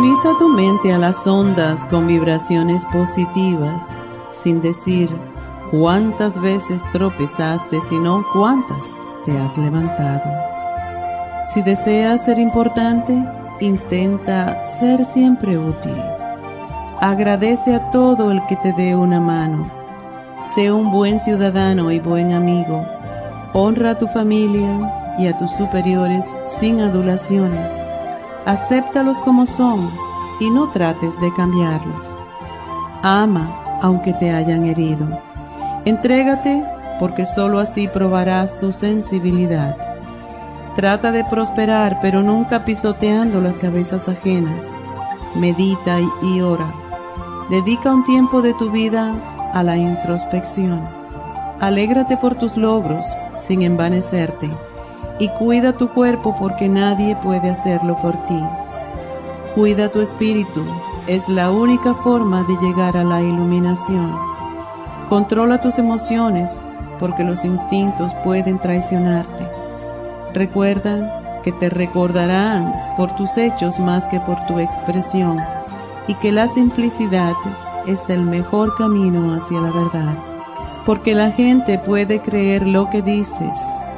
Sintoniza tu mente a las ondas con vibraciones positivas, sin decir cuántas veces tropezaste, sino cuántas te has levantado. Si deseas ser importante, intenta ser siempre útil. Agradece a todo el que te dé una mano. Sé un buen ciudadano y buen amigo. Honra a tu familia y a tus superiores sin adulaciones acéptalos como son y no trates de cambiarlos. Ama aunque te hayan herido. Entrégate porque sólo así probarás tu sensibilidad. Trata de prosperar pero nunca pisoteando las cabezas ajenas. Medita y ora. Dedica un tiempo de tu vida a la introspección. Alégrate por tus logros sin envanecerte y cuida tu cuerpo porque nadie puede hacerlo por ti. Cuida tu espíritu, es la única forma de llegar a la iluminación. Controla tus emociones porque los instintos pueden traicionarte. Recuerda que te recordarán por tus hechos más que por tu expresión y que la simplicidad es el mejor camino hacia la verdad. Porque la gente puede creer lo que dices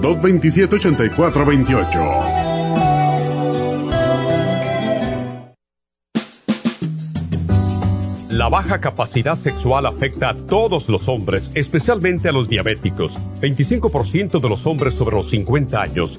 227-8428. La baja capacidad sexual afecta a todos los hombres, especialmente a los diabéticos. 25% de los hombres sobre los 50 años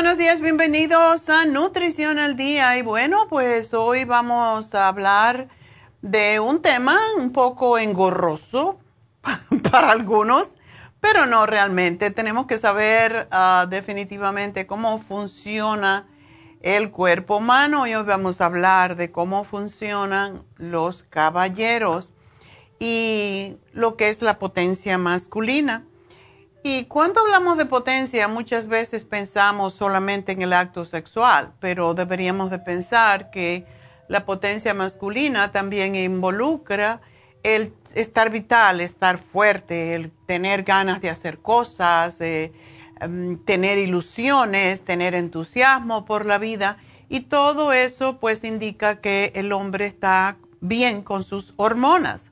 Buenos días, bienvenidos a Nutrición al Día. Y bueno, pues hoy vamos a hablar de un tema un poco engorroso para algunos, pero no realmente. Tenemos que saber ah, definitivamente cómo funciona el cuerpo humano y hoy vamos a hablar de cómo funcionan los caballeros. y lo que es la potencia masculina. Y cuando hablamos de potencia, muchas veces pensamos solamente en el acto sexual, pero deberíamos de pensar que la potencia masculina también involucra el estar vital, estar fuerte, el tener ganas de hacer cosas, em, tener ilusiones, tener entusiasmo por la vida. Y todo eso pues indica que el hombre está bien con sus hormonas.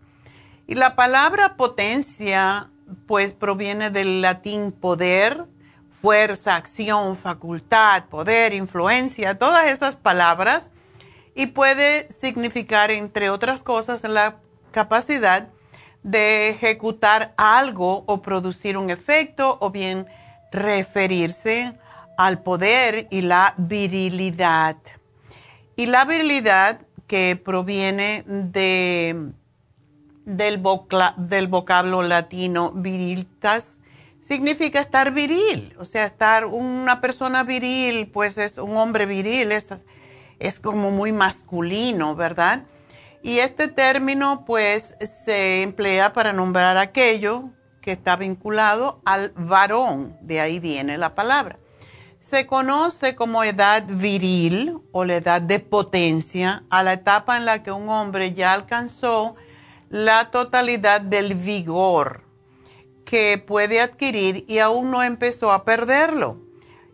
Y la palabra potencia pues proviene del latín poder, fuerza, acción, facultad, poder, influencia, todas esas palabras y puede significar, entre otras cosas, la capacidad de ejecutar algo o producir un efecto o bien referirse al poder y la virilidad. Y la virilidad que proviene de del, vocablo latino virilitas significa estar viril, o sea, estar una persona viril, pues es un hombre viril, es, es como muy masculino, ¿verdad? Y este término pues se emplea para nombrar aquello que está vinculado al varón, de ahí viene la palabra. Se conoce como edad viril o la edad de potencia a la etapa en la que un hombre ya alcanzó la totalidad del vigor que puede adquirir y aún no empezó a perderlo.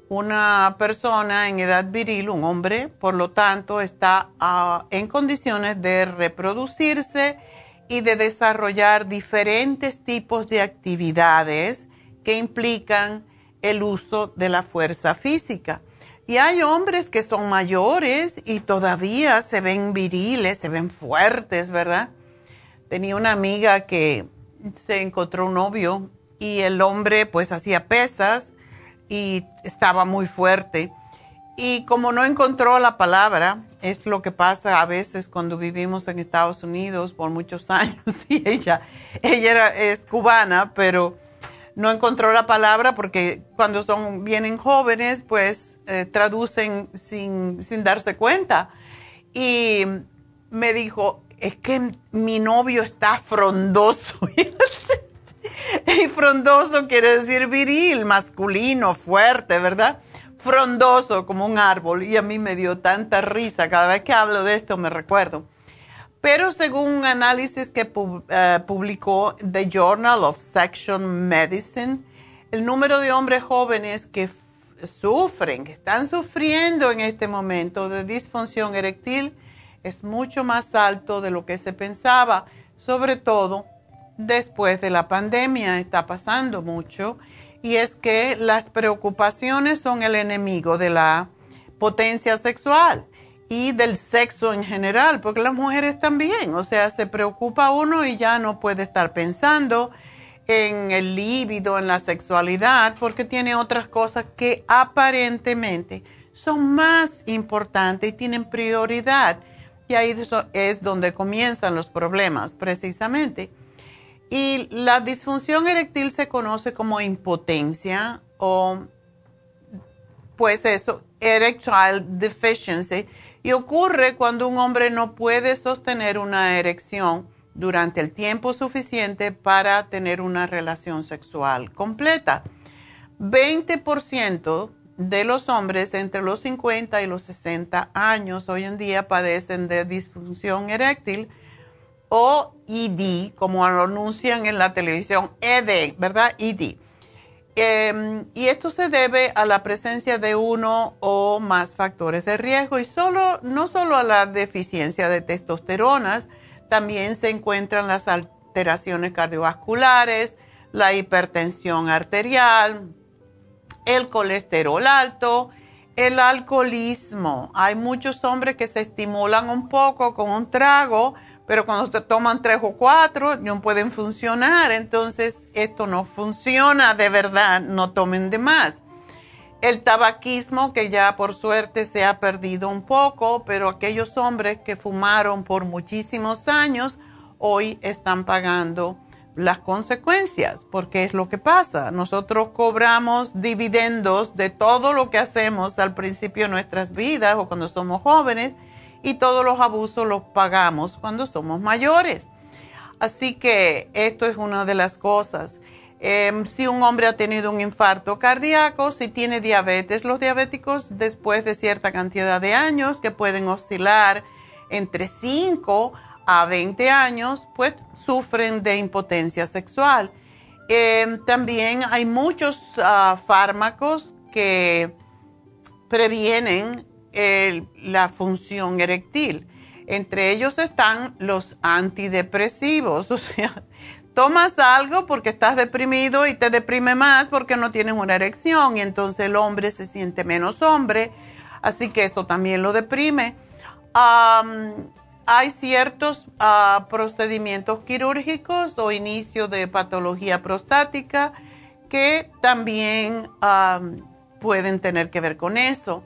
Una persona en edad viril, un hombre, por lo tanto, está ah, en condiciones de reproducirse y de desarrollar diferentes tipos de actividades que implican el uso de la fuerza física. Y hay hombres que son mayores y todavía se ven viriles, se ven fuertes, ¿verdad? Tenía una amiga que se encontró un novio y el hombre pues hacía pesas y estaba muy fuerte. Y como no encontró la palabra, es lo que pasa a veces cuando vivimos en Estados Unidos por muchos años y ella, ella era, es cubana, pero no encontró la palabra porque cuando son vienen jóvenes pues eh, traducen sin, sin darse cuenta. Y me dijo, es que mi novio está frondoso. y frondoso quiere decir viril, masculino, fuerte, ¿verdad? Frondoso como un árbol. Y a mí me dio tanta risa. Cada vez que hablo de esto me recuerdo. Pero según un análisis que eh, publicó The Journal of Section Medicine, el número de hombres jóvenes que sufren, que están sufriendo en este momento de disfunción eréctil, es mucho más alto de lo que se pensaba, sobre todo después de la pandemia, está pasando mucho, y es que las preocupaciones son el enemigo de la potencia sexual y del sexo en general, porque las mujeres también, o sea, se preocupa uno y ya no puede estar pensando en el líbido, en la sexualidad, porque tiene otras cosas que aparentemente son más importantes y tienen prioridad y ahí es donde comienzan los problemas, precisamente. Y la disfunción eréctil se conoce como impotencia o, pues eso, erectile deficiency. Y ocurre cuando un hombre no puede sostener una erección durante el tiempo suficiente para tener una relación sexual completa. 20% de los hombres entre los 50 y los 60 años hoy en día padecen de disfunción eréctil o ED, como lo anuncian en la televisión, ED, ¿verdad? ED. Em, y esto se debe a la presencia de uno o más factores de riesgo y solo, no solo a la deficiencia de testosteronas, también se encuentran las alteraciones cardiovasculares, la hipertensión arterial, el colesterol alto, el alcoholismo. Hay muchos hombres que se estimulan un poco con un trago, pero cuando se toman tres o cuatro no pueden funcionar. Entonces esto no funciona de verdad, no tomen de más. El tabaquismo, que ya por suerte se ha perdido un poco, pero aquellos hombres que fumaron por muchísimos años, hoy están pagando las consecuencias, porque es lo que pasa. Nosotros cobramos dividendos de todo lo que hacemos al principio de nuestras vidas o cuando somos jóvenes y todos los abusos los pagamos cuando somos mayores. Así que esto es una de las cosas. Em, si un hombre ha tenido un infarto cardíaco, si tiene diabetes, los diabéticos después de cierta cantidad de años que pueden oscilar entre 5 a 20 años, pues sufren de impotencia sexual. Em, también hay muchos ah, fármacos que previenen la función eréctil. Entre ellos están los antidepresivos, o sea, tomas algo porque estás deprimido y te deprime más porque no tienes una erección y entonces el hombre se siente menos hombre, así que eso también lo deprime. Hay ciertos ah, procedimientos quirúrgicos o inicio de patología prostática que también pueden tener que ver con eso.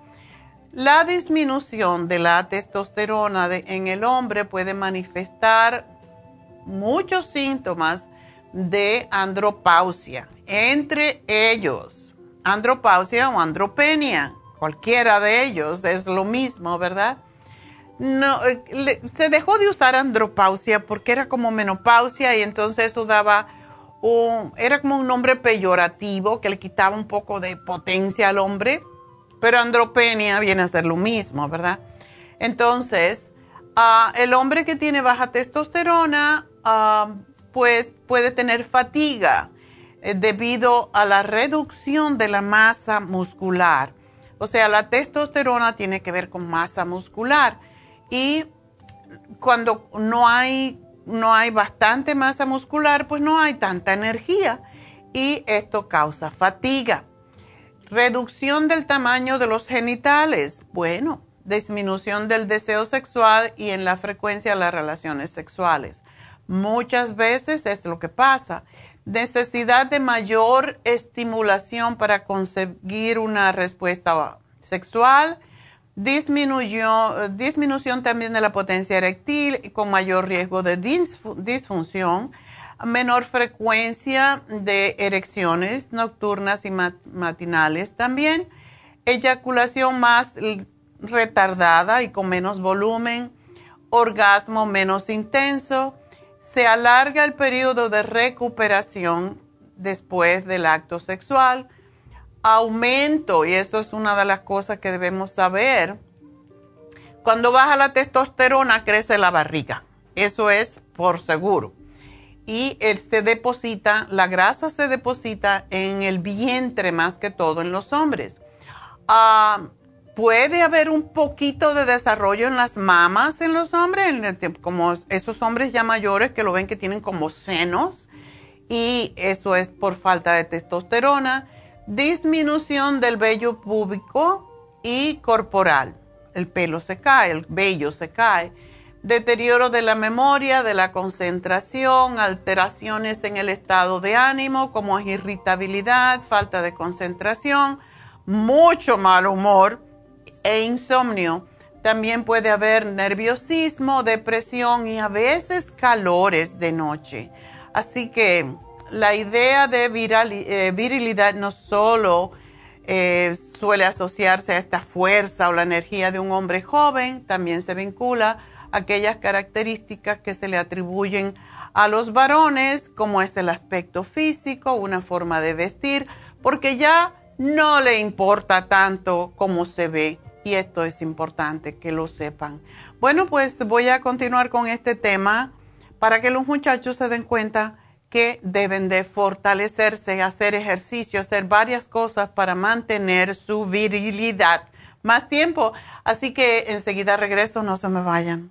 La disminución de la testosterona en el hombre puede manifestar muchos síntomas de andropausia, entre ellos andropausia o andropenia, cualquiera de ellos es lo mismo, ¿verdad? No, eh, se dejó de usar andropausia porque era como menopausia y entonces eso daba un, era como un nombre peyorativo que le quitaba un poco de potencia al hombre, pero andropenia viene a ser lo mismo, ¿verdad? Entonces, ah, el hombre que tiene baja testosterona Um, pues puede tener fatiga eh, debido a la reducción de la masa muscular. O sea, la testosterona tiene que ver con masa muscular y cuando no hay, no hay bastante masa muscular, pues no hay tanta energía y esto causa fatiga. Reducción del tamaño de los genitales. Bueno, disminución del deseo sexual y en la frecuencia de las relaciones sexuales. Muchas veces es lo que pasa. Necesidad de mayor estimulación para conseguir una respuesta sexual. Disminución también de la potencia eréctil con mayor riesgo de disfunción. Menor frecuencia de erecciones nocturnas y matinales también. Eyaculación más retardada y con menos volumen. Orgasmo menos intenso se alarga el periodo de recuperación después del acto sexual, aumento, y eso es una de las cosas que debemos saber, cuando baja la testosterona crece la barriga, eso es por seguro. Y él se deposita, la grasa se deposita en el vientre más que todo en los hombres. Ah, puede haber un poquito de desarrollo en las mamas en los hombres, como esos hombres ya mayores que lo ven que tienen como senos, y eso es por falta de testosterona, disminución del vello púbico y corporal. El pelo se cae, el vello se cae. Deterioro de la memoria, de la concentración, alteraciones en el estado de ánimo, como irritabilidad, falta de concentración, mucho mal humor e insomnio. También puede haber nerviosismo, depresión y a veces calores de noche. Así que la idea de eh, virilidad no solo eh, suele asociarse a esta fuerza o la energía de un hombre joven, también se vincula a aquellas características que se le atribuyen a los varones, como es el aspecto físico, una forma de vestir, porque ya no le importa tanto cómo se ve y esto es importante que lo sepan. Bueno, pues voy a continuar con este tema para que los muchachos se den cuenta que deben de fortalecerse, hacer ejercicio, hacer varias cosas para mantener su virilidad más tiempo. Así que enseguida regreso, no se me vayan.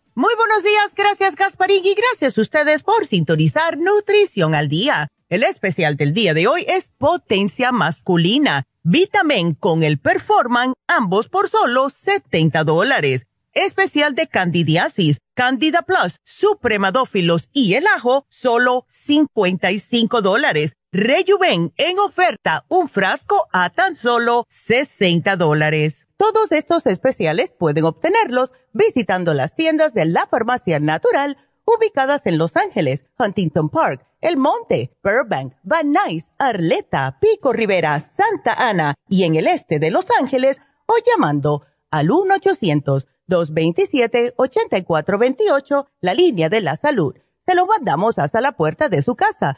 Muy buenos días, gracias Gasparín y gracias a ustedes por sintonizar Nutrición al Día. El especial del día de hoy es Potencia Masculina, Vitamin con el Performan, ambos por solo 70 dólares. Especial de Candidiasis, Candida Plus, Supremadófilos y el ajo, solo 55 dólares. Rejuven en oferta, un frasco a tan solo 60 dólares. Todos estos especiales pueden obtenerlos visitando las tiendas de la Farmacia Natural ubicadas en Los Ángeles, Huntington Park, El Monte, Burbank, Van Nuys, Arleta, Pico Rivera, Santa Ana y en el este de Los Ángeles o llamando al 1-800-227-8428, la línea de la salud se lo mandamos hasta la puerta de su casa.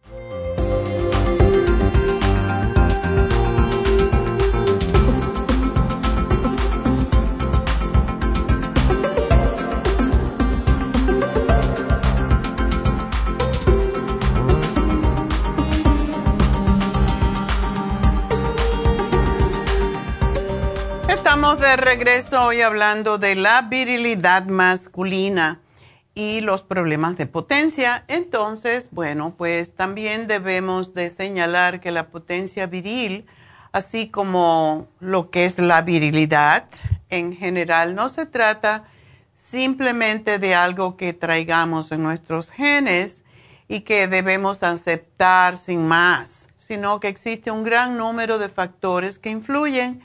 Estamos de regreso hoy hablando de la virilidad masculina y los problemas de potencia. Entonces, bueno, pues también debemos de señalar que la potencia viril, así como lo que es la virilidad en general, no se trata simplemente de algo que traigamos en nuestros genes y que debemos aceptar sin más, sino que existe un gran número de factores que influyen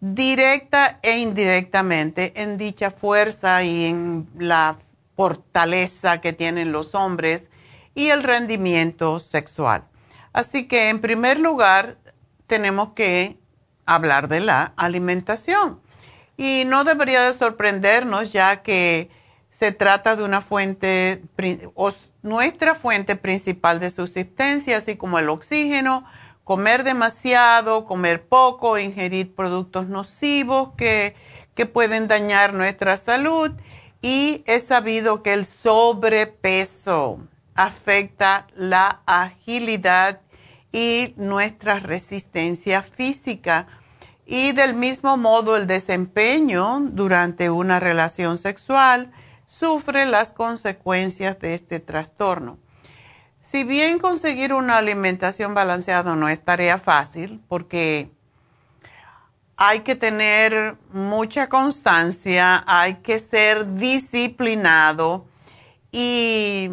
directa e indirectamente en dicha fuerza y en la fortaleza que tienen los hombres y el rendimiento sexual. Así que en primer lugar tenemos que hablar de la alimentación. Y no debería de sorprendernos ya que se trata de una fuente, nuestra fuente principal de subsistencia, así como el oxígeno, comer demasiado, comer poco, ingerir productos nocivos que, pueden dañar nuestra salud y es sabido que el sobrepeso afecta la agilidad y nuestra resistencia física y del mismo modo el desempeño durante una relación sexual sufre las consecuencias de este trastorno. Si bien conseguir una alimentación balanceada no es tarea fácil, porque hay que tener mucha constancia, hay que ser disciplinado y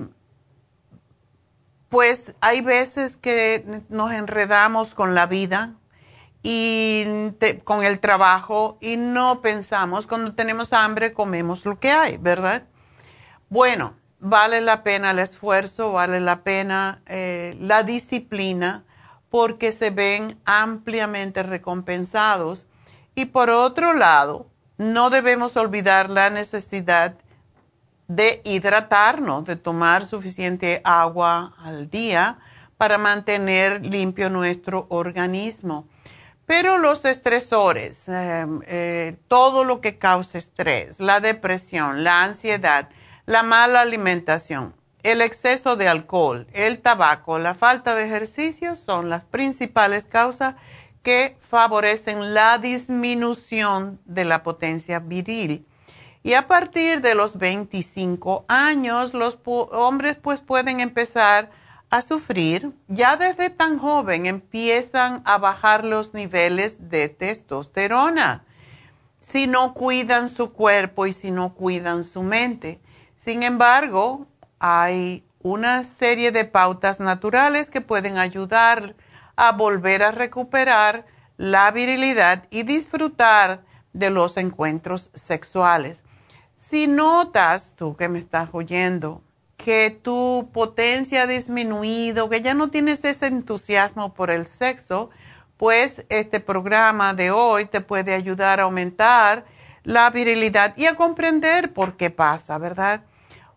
pues hay veces que nos enredamos con la vida y con el trabajo y no pensamos, cuando tenemos hambre comemos lo que hay, ¿verdad? Bueno, vale la pena el esfuerzo, vale la pena eh, la disciplina, porque se ven ampliamente recompensados. Y por otro lado, no debemos olvidar la necesidad de hidratarnos, de tomar suficiente agua al día para mantener limpio nuestro organismo. Pero los estresores, em, eh, todo lo que causa estrés, la depresión, la ansiedad, la mala alimentación, el exceso de alcohol, el tabaco, la falta de ejercicio son las principales causas que favorecen la disminución de la potencia viril. Y a partir de los 25 años, los hombres pues pueden empezar a sufrir. Ya desde tan joven empiezan a bajar los niveles de testosterona si no cuidan su cuerpo y si no cuidan su mente. Sin embargo, hay una serie de pautas naturales que pueden ayudar a volver a recuperar la virilidad y disfrutar de los encuentros sexuales. Si notas, tú que me estás oyendo, que tu potencia ha disminuido, que ya no tienes ese entusiasmo por el sexo, pues este programa de hoy te puede ayudar a aumentar la virilidad y a comprender por qué pasa, ¿verdad?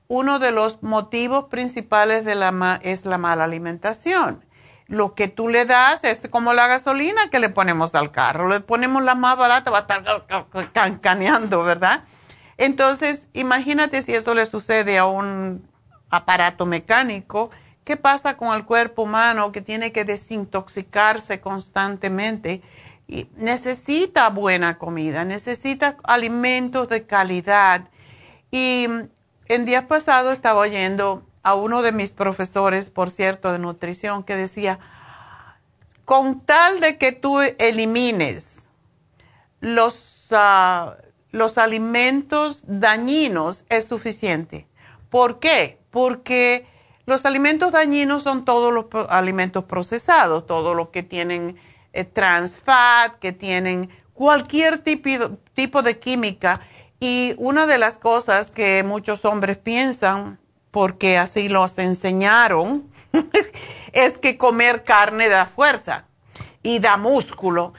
Uno de los motivos principales de la es la mala alimentación. Lo que tú le das es como la gasolina que le ponemos al carro. Le ponemos la más barata, va a estar cancaneando, ¿verdad? Entonces, imagínate si eso le sucede a un aparato mecánico, ¿qué pasa con el cuerpo humano que tiene que desintoxicarse constantemente? Y necesita buena comida, necesita alimentos de calidad. Y en días pasados estaba oyendo a uno de mis profesores, por cierto, de nutrición, que decía, con tal de que tú elimines los, ah, los alimentos dañinos es suficiente. ¿Por qué? Porque los alimentos dañinos son todos los alimentos procesados, todo lo que tienen eh, trans fat, que tienen cualquier tipo, tipo de química. Y una de las cosas que muchos hombres piensan, porque así los enseñaron, es que comer carne da fuerza y da músculo.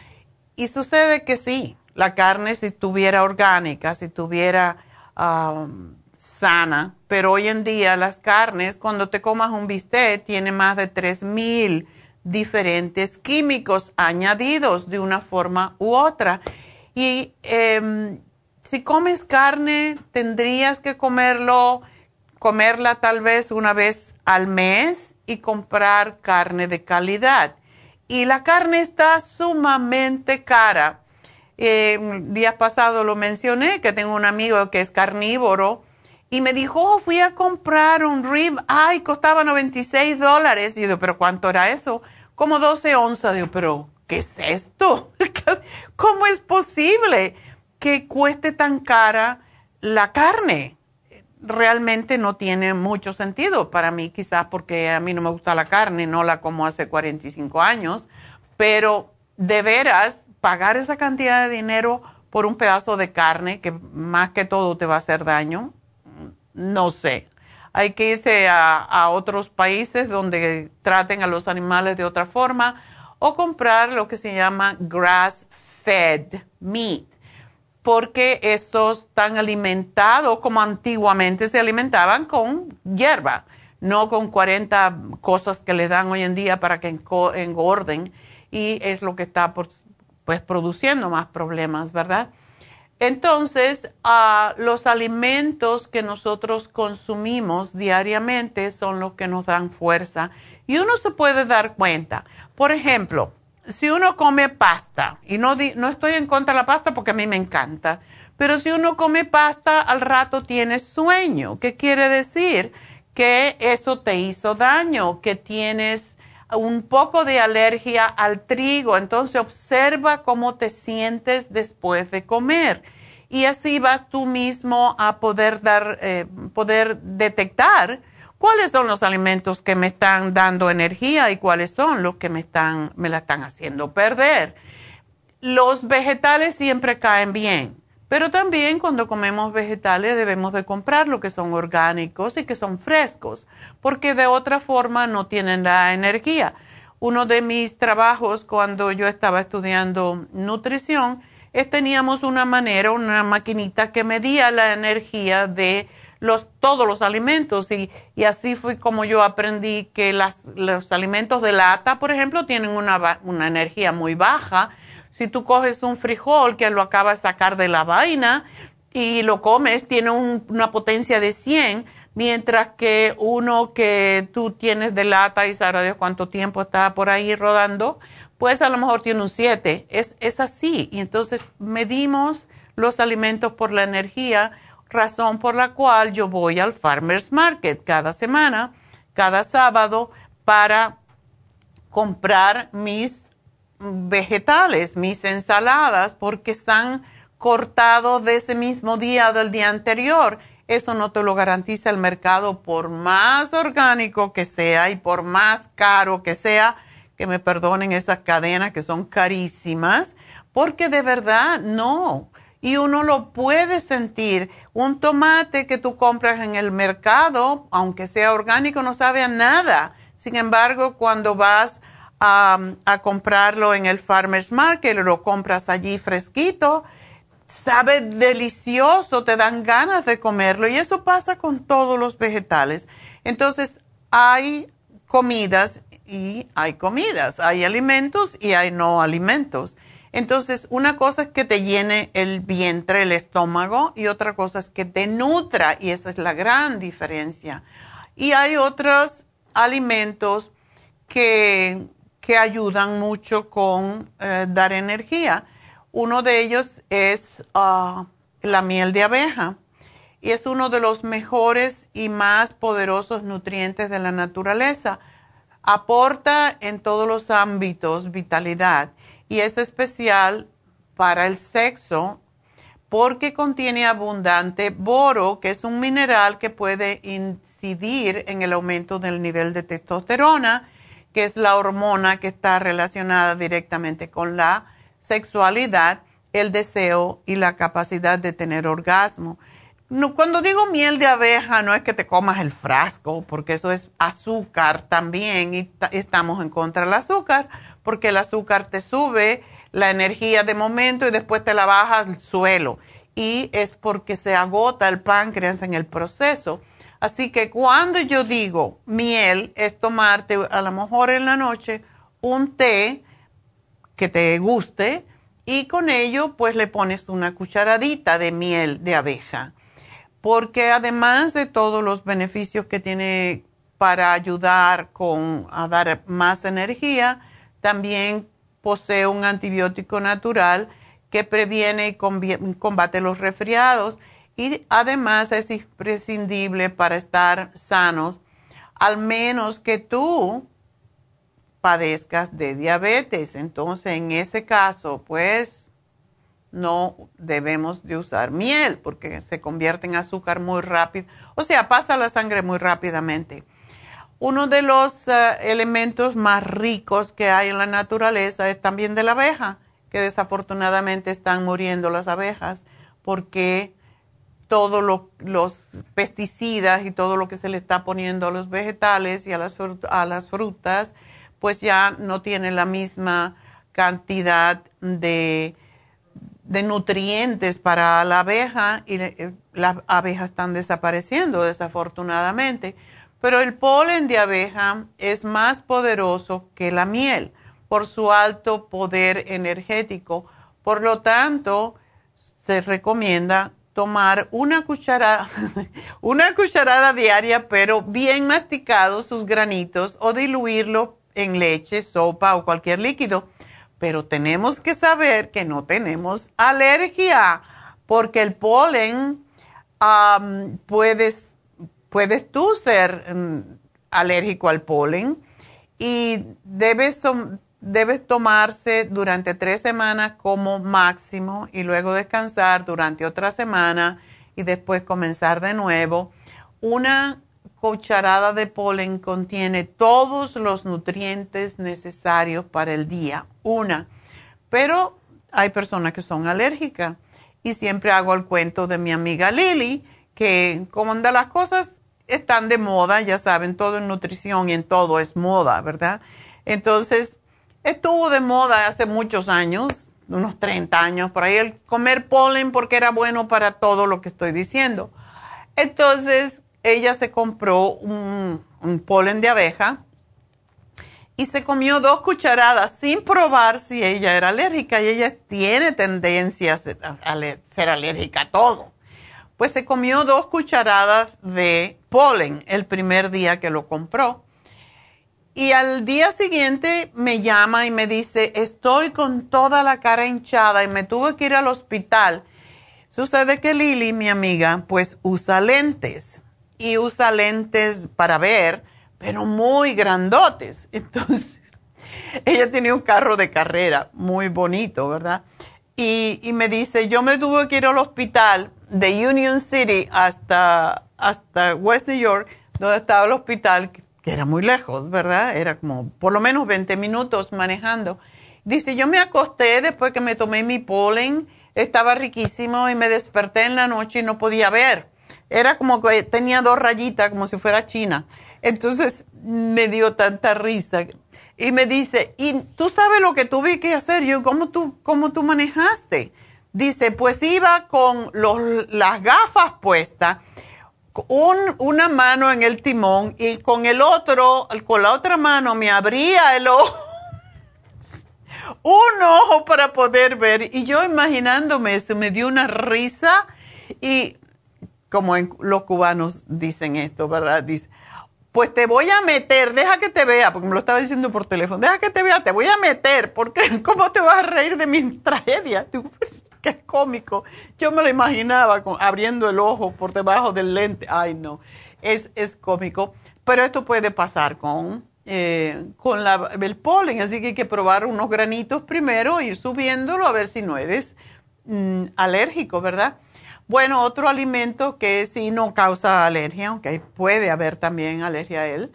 Y sucede que sí, la carne si tuviera orgánica, si tuviera um, sana, pero hoy en día las carnes, cuando te comas un bistec, tiene más de 3.000 diferentes químicos añadidos de una forma u otra. Y em, si comes carne, tendrías que comerlo, comerla tal vez una vez al mes y comprar carne de calidad. Y la carne está sumamente cara eh, días pasados lo mencioné, que tengo un amigo que es carnívoro y me dijo, oh, fui a comprar un rib, ay, costaba 96 dólares. Y yo digo, pero ¿cuánto era eso? Como 12 onzas. Digo, pero ¿qué es esto? ¿Cómo es posible que cueste tan cara la carne? Realmente no tiene mucho sentido para mí, quizás porque a mí no me gusta la carne, no la como hace 45 años, pero de veras pagar esa cantidad de dinero por un pedazo de carne que más que todo te va a hacer daño, no sé. Hay que irse a, otros países donde traten a los animales de otra forma o comprar lo que se llama grass fed meat, porque estos están alimentados como antiguamente se alimentaban con hierba, no con 40 cosas que les dan hoy en día para que engorden y es lo que está pues produciendo más problemas, ¿verdad? Entonces, ah, los alimentos que nosotros consumimos diariamente son los que nos dan fuerza y uno se puede dar cuenta. Por ejemplo, si uno come pasta, y no, no estoy en contra de la pasta porque a mí me encanta, pero si uno come pasta, al rato tienes sueño. ¿Qué quiere decir? Que eso te hizo daño, que tienes un poco de alergia al trigo, entonces observa cómo te sientes después de comer. Y así vas tú mismo a poder dar, eh, poder detectar cuáles son los alimentos que me están dando energía y cuáles son los que me están, me la están haciendo perder. Los vegetales siempre caen bien. Pero también cuando comemos vegetales debemos de comprar lo que son orgánicos y que son frescos, porque de otra forma no tienen la energía. Uno de mis trabajos cuando yo estaba estudiando nutrición, es, teníamos una manera, una maquinita que medía la energía de los, todos los alimentos y, y así fue como yo aprendí que las, los alimentos de lata, por ejemplo, tienen una, una energía muy baja si tú coges un frijol que lo acabas de sacar de la vaina y lo comes, tiene una potencia de 100, mientras que uno que tú tienes de lata y sabrá Dios cuánto tiempo está por ahí rodando, pues a lo mejor tiene un 7. Es, es así. Y entonces medimos los alimentos por la energía, razón por la cual yo voy al Farmer's Market cada semana, cada sábado, para comprar mis vegetales, mis ensaladas, porque están cortados de ese mismo día del día anterior. Eso no te lo garantiza el mercado por más orgánico que sea y por más caro que sea, que me perdonen esas cadenas que son carísimas, porque de verdad no. Y uno lo puede sentir. Un tomate que tú compras en el mercado, aunque sea orgánico, no sabe a nada. Sin embargo, cuando vas a, comprarlo en el Farmer's Market, lo compras allí fresquito, sabe delicioso, te dan ganas de comerlo y eso pasa con todos los vegetales. Entonces, hay comidas y hay comidas, hay alimentos y hay no alimentos. Entonces, una cosa es que te llene el vientre, el estómago, y otra cosa es que te nutra, y esa es la gran diferencia. Y hay otros alimentos que que ayudan mucho con eh, dar energía. Uno de ellos es ah, la miel de abeja y es uno de los mejores y más poderosos nutrientes de la naturaleza. Aporta en todos los ámbitos vitalidad y es especial para el sexo porque contiene abundante boro, que es un mineral que puede incidir en el aumento del nivel de testosterona que es la hormona que está relacionada directamente con la sexualidad, el deseo y la capacidad de tener orgasmo. cuando digo miel de abeja, no es que te comas el frasco, porque eso es azúcar también y estamos en contra del azúcar, porque el azúcar te sube la energía de momento y después te la baja al suelo. Y es porque se agota el páncreas en el proceso. Así que cuando yo digo miel, es tomarte a lo mejor en la noche un té que te guste y con ello pues le pones una cucharadita de miel de abeja. Porque además de todos los beneficios que tiene para ayudar con, a dar más energía, también posee un antibiótico natural que previene y combate los resfriados y además es imprescindible para estar sanos, al menos que tú padezcas de diabetes. Entonces, en ese caso, pues no debemos de usar miel porque se convierte en azúcar muy rápido. O sea, pasa la sangre muy rápidamente. Uno de los eh, elementos más ricos que hay en la naturaleza es también de la abeja, que desafortunadamente están muriendo las abejas porque todos los pesticidas y todo lo que se le está poniendo a los vegetales y a las, frutas, pues ya no tiene la misma cantidad de, de nutrientes para la abeja y eh, las abejas están desapareciendo desafortunadamente. Pero el polen de abeja es más poderoso que la miel por su alto poder energético. Por lo tanto, se recomienda tomar una cucharada, una cucharada diaria, pero bien masticado sus granitos o diluirlo en leche, sopa o cualquier líquido. Pero tenemos que saber que no tenemos alergia, porque el polen puedes, puedes tú ser mm, alérgico al polen y debes debes tomarse durante tres semanas como máximo y luego descansar durante otra semana y después comenzar de nuevo. Una cucharada de polen contiene todos los nutrientes necesarios para el día, una. Pero hay personas que son alérgicas y siempre hago el cuento de mi amiga Lily, que como anda las cosas están de moda, ya saben, todo en nutrición y en todo es moda, ¿verdad? Entonces, Estuvo de moda hace muchos años, unos 30 años por ahí, el comer polen porque era bueno para todo lo que estoy diciendo. Entonces, ella se compró un, polen de abeja y se comió dos cucharadas sin probar si ella era alérgica y ella tiene tendencia a ser alérgica a todo. Pues se comió dos cucharadas de polen el primer día que lo compró. Y al día siguiente me llama y me dice, estoy con toda la cara hinchada y me tuve que ir al hospital. Sucede que Lili, mi amiga, pues usa lentes y usa lentes para ver pero muy grandotes. Entonces, ella tenía un carro de carrera muy bonito, ¿verdad? Y, me dice, yo me tuve que ir al hospital de Union City hasta, hasta West New York, donde estaba el hospital, que era muy lejos, ¿verdad? Era como por lo menos 20 minutos manejando. Dice, yo me acosté después que me tomé mi polen, estaba riquísimo y me desperté en la noche y no podía ver. Era como que tenía dos rayitas, como si fuera china. Entonces me dio tanta risa. Y me dice, ¿y tú sabes lo que tuve que hacer? Yo, ¿cómo tú, cómo tú manejaste? Dice, pues iba con las gafas puestas, un, una mano en el timón y con el otro, con la otra mano me abría el ojo, un ojo para poder ver. Y yo imaginándome eso, me dio una risa y como los cubanos dicen esto, ¿verdad? Dice, pues te voy a meter, deja que te vea, porque me lo estaba diciendo por teléfono, deja que te vea, te voy a meter, porque ¿cómo te vas a reír de mi tragedia? Pues, qué cómico. Yo me lo imaginaba con, abriendo el ojo por debajo del lente. Ay, no, es, es cómico. Pero esto puede pasar con, eh, con la, el polen, así que hay que probar unos granitos primero, ir subiéndolo a ver si no eres mm, alérgico, ¿verdad? Bueno, otro alimento que sí no causa alergia, aunque puede haber también alergia a él,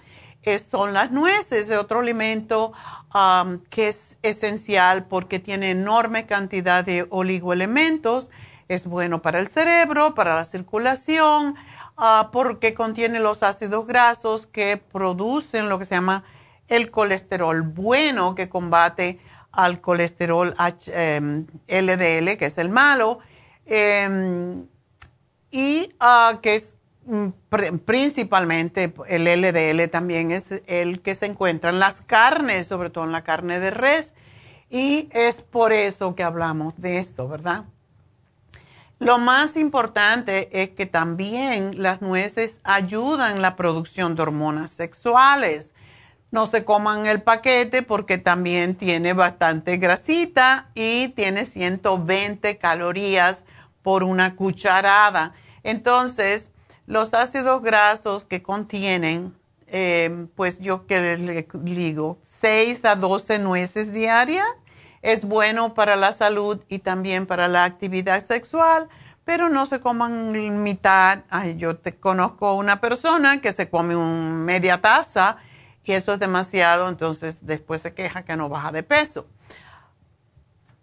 son las nueces, otro alimento um, que es esencial porque tiene enorme cantidad de oligoelementos, es bueno para el cerebro, para la circulación, uh, porque contiene los ácidos grasos que producen lo que se llama el colesterol bueno que combate al colesterol LDL, em, que es el malo Em, y ah, que es principalmente el LDL también es el que se encuentra en las carnes, sobre todo en la carne de res. Y es por eso que hablamos de esto, ¿verdad? Lo más importante es que también las nueces ayudan la producción de hormonas sexuales. No se coman el paquete porque también tiene bastante grasita y tiene 120 calorías por una cucharada. Entonces, los ácidos grasos que contienen, eh, pues yo que le digo, 6 a 12 nueces diarias, es bueno para la salud y también para la actividad sexual, pero no se coman mitad. Ay, yo te conozco una persona que se come un media taza y eso es demasiado, entonces después se queja que no baja de peso.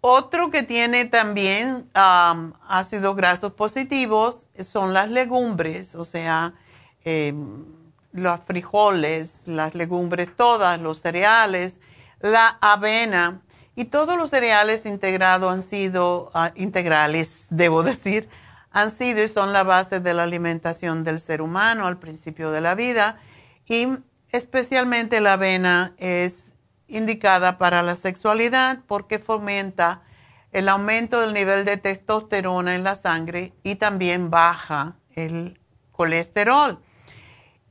Otro que tiene también ácidos grasos positivos son las legumbres, o sea, em, los frijoles, las legumbres todas, los cereales, la avena y todos los cereales integrados han sido, ah, integrales, debo decir, han sido y son la base de la alimentación del ser humano al principio de la vida y especialmente la avena es indicada para la sexualidad porque fomenta el aumento del nivel de testosterona en la sangre y también baja el colesterol.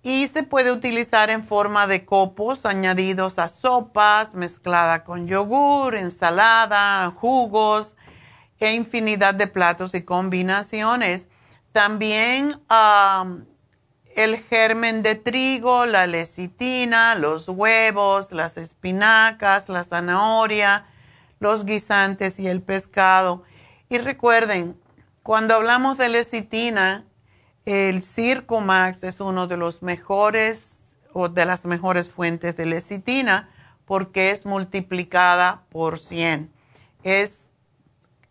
Y se puede utilizar en forma de copos añadidos a sopas, mezclada con yogur, ensalada, jugos e infinidad de platos y combinaciones. También el germen de trigo, la lecitina, los huevos, las espinacas, la zanahoria, los guisantes y el pescado. Y recuerden, cuando hablamos de lecitina, el Circumax es uno de los mejores o de las mejores fuentes de lecitina porque es multiplicada por 100. Es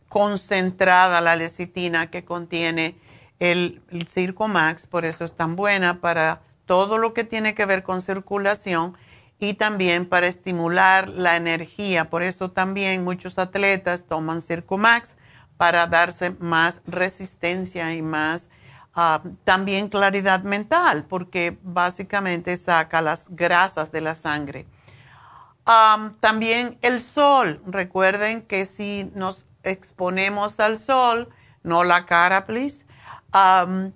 concentrada la lecitina que contiene el, Circo Max, por eso es tan buena para todo lo que tiene que ver con circulación y también para estimular la energía. Por eso también muchos atletas toman Circo Max para darse más resistencia y más ah, también claridad mental, porque básicamente saca las grasas de la sangre. también el sol. Recuerden que si nos exponemos al sol, no la cara, please,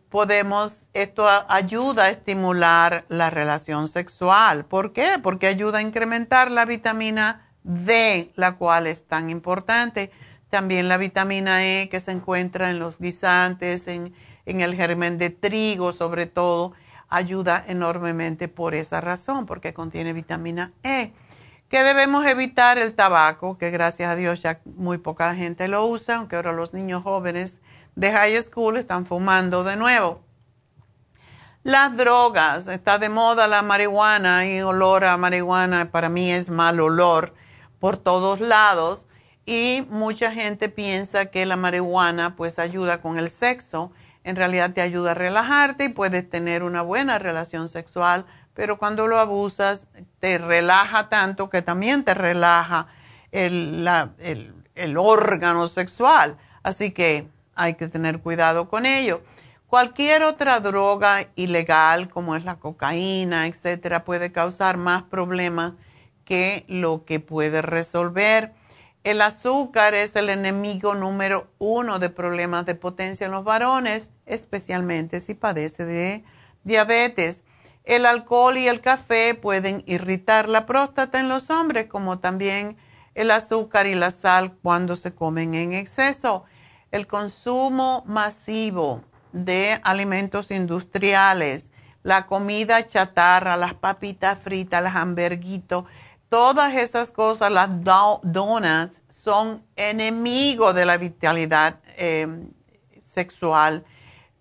podemos, esto ayuda a estimular la relación sexual. ¿Por qué? Porque ayuda a incrementar la vitamina D, la cual es tan importante. También la vitamina E que se encuentra en los guisantes, en, en el germen de trigo sobre todo, ayuda enormemente por esa razón, porque contiene vitamina E. Que debemos evitar el tabaco, que gracias a Dios ya muy poca gente lo usa, aunque ahora los niños jóvenes de high school están fumando de nuevo. Las drogas, está de moda la marihuana y olor a marihuana para mí es mal olor por todos lados y mucha gente piensa que la marihuana pues ayuda con el sexo. En realidad te ayuda a relajarte y puedes tener una buena relación sexual, pero cuando lo abusas te relaja tanto que también te relaja el, el órgano sexual. Así que hay que tener cuidado con ello. Cualquier otra droga ilegal, como es la cocaína, etcétera, puede causar más problemas que lo que puede resolver. El azúcar es el enemigo número uno de problemas de potencia en los varones, especialmente si padece de diabetes. El alcohol y el café pueden irritar la próstata en los hombres, como también el azúcar y la sal cuando se comen en exceso el consumo masivo de alimentos industriales, la comida chatarra, las papitas fritas, los hamburguitos, todas esas cosas, las donuts, son enemigos de la vitalidad em, sexual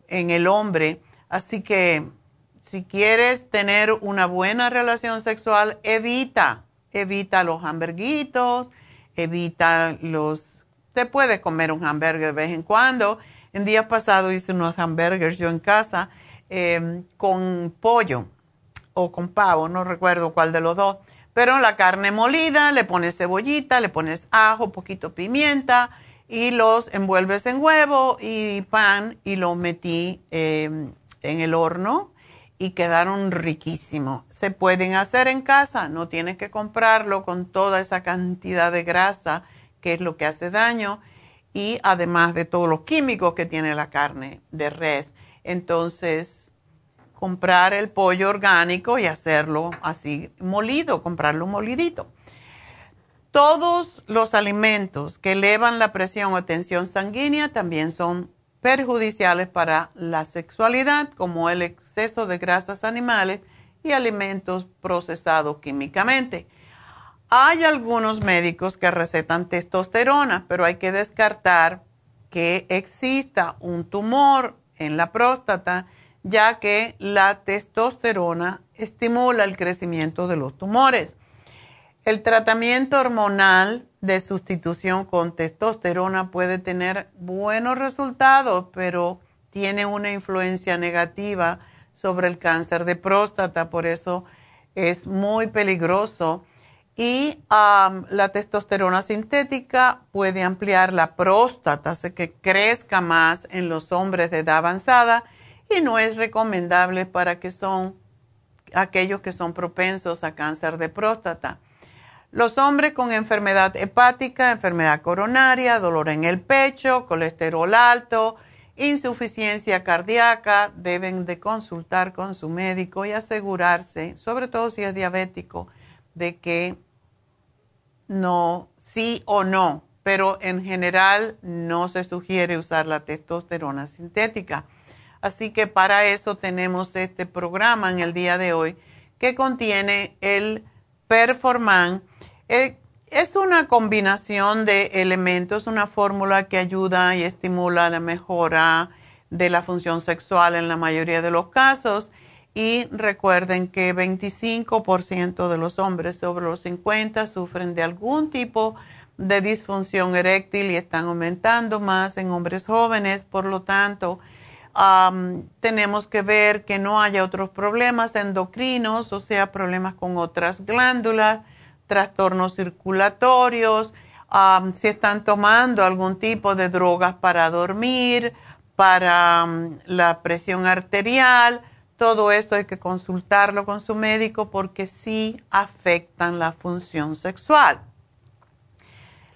en el hombre. Así que si quieres tener una buena relación sexual, evita, evita los hamburguitos, evita los Usted puede comer un hamburger de vez en cuando. El día pasado hice unos hamburgers yo en casa em, con pollo o con pavo, no recuerdo cuál de los dos. Pero la carne molida, le pones cebollita, le pones ajo, poquito pimienta y los envuelves en huevo y pan y lo metí em, en el horno y quedaron riquísimos. Se pueden hacer en casa, no tienes que comprarlo con toda esa cantidad de grasa que es lo que hace daño, y además de todos los químicos que tiene la carne de res. Entonces, comprar el pollo orgánico y hacerlo así molido, comprarlo molidito. Todos los alimentos que elevan la presión o tensión sanguínea también son perjudiciales para la sexualidad, como el exceso de grasas animales y alimentos procesados químicamente. Hay algunos médicos que recetan testosterona, pero hay que descartar que exista un tumor en la próstata, ya que la testosterona estimula el crecimiento de los tumores. El tratamiento hormonal de sustitución con testosterona puede tener buenos resultados, pero tiene una influencia negativa sobre el cáncer de próstata, por eso es muy peligroso y la testosterona sintética puede ampliar la próstata, hace que crezca más en los hombres de edad avanzada y no es recomendable para que son aquellos que son propensos a cáncer de próstata. Los hombres con enfermedad hepática, enfermedad coronaria, dolor en el pecho, colesterol alto, insuficiencia cardíaca, deben de consultar con su médico y asegurarse, sobre todo si es diabético, de que no, sí o no, pero en general no se sugiere usar la testosterona sintética. Así que para eso tenemos este programa en el día de hoy que contiene el Performan. Eh, es una combinación de elementos, una fórmula que ayuda y estimula la mejora de la función sexual en la mayoría de los casos y recuerden que 25% de los hombres sobre los 50 sufren de algún tipo de disfunción eréctil y están aumentando más en hombres jóvenes. Por lo tanto, tenemos que ver que no haya otros problemas endocrinos, o sea, problemas con otras glándulas, trastornos circulatorios, si están tomando algún tipo de drogas para dormir, para la presión arterial todo esto hay que consultarlo con su médico porque sí afectan la función sexual.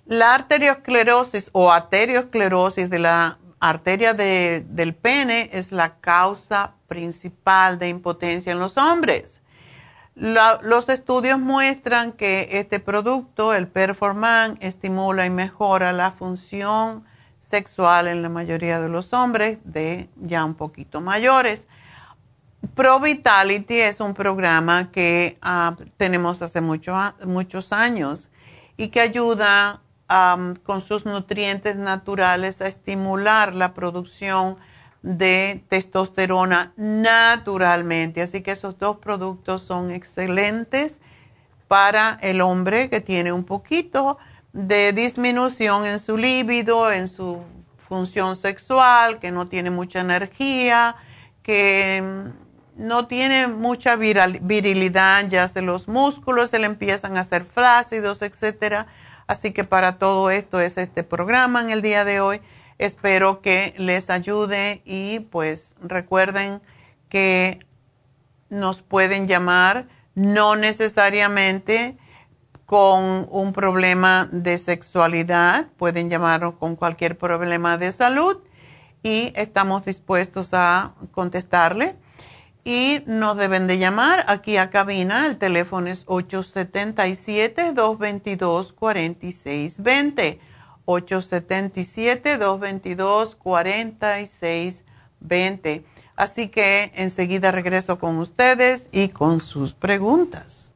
La arteriosclerosis o arteriosclerosis de la arteria del pene es la causa principal de impotencia en los hombres. los estudios muestran que este producto, el Performan, estimula y mejora la función sexual en la mayoría de los hombres de ya un poquito mayores. Pro Vitality es un programa que ah, tenemos hace muchos años y que ayuda con sus nutrientes naturales a estimular la producción de testosterona naturalmente. Así que esos dos productos son excelentes para el hombre que tiene un poquito de disminución en su líbido, en su función sexual, que no tiene mucha energía, que no tiene mucha virilidad, ya se los músculos se le empiezan a hacer flácidos, etcétera. Así que para todo esto es este programa en el día de hoy. Espero que les ayude y pues recuerden que nos pueden llamar no necesariamente con un problema de sexualidad, pueden llamarnos con cualquier problema de salud y estamos dispuestos a contestarle y nos deben de llamar aquí a cabina. El teléfono es 877-222-4620. 877-222-4620. Así que enseguida regreso con ustedes y con sus preguntas.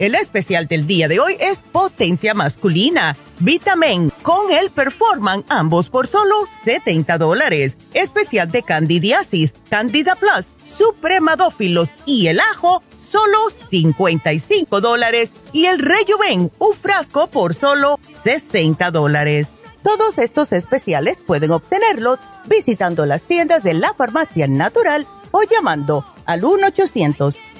El especial del día de hoy es potencia masculina. Vitamin con el Performan, ambos por solo 70 dólares. Especial de candidiasis, candida plus, supremadófilos y el ajo, solo 55 dólares. Y el rejuven, un frasco por solo 60 dólares. Todos estos especiales pueden obtenerlos visitando las tiendas de la farmacia natural o llamando al 1 800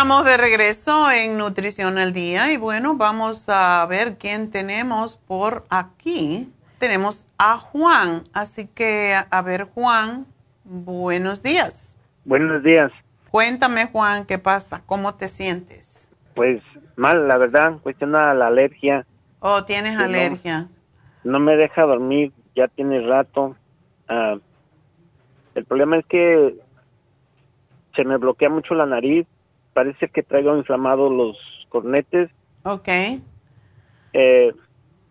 Estamos de regreso en Nutrición al Día y bueno, vamos a ver quién tenemos por aquí. Tenemos a Juan, así que a ver Juan, buenos días. Buenos días. Cuéntame Juan, ¿qué pasa? ¿Cómo te sientes? Pues mal, la verdad, cuestión a la alergia. Oh, ¿tienes alergias? No, me deja dormir, ya tiene rato. Ah, el problema es que se me bloquea mucho la nariz, parece que traigo inflamados los cornetes, Ok. eh,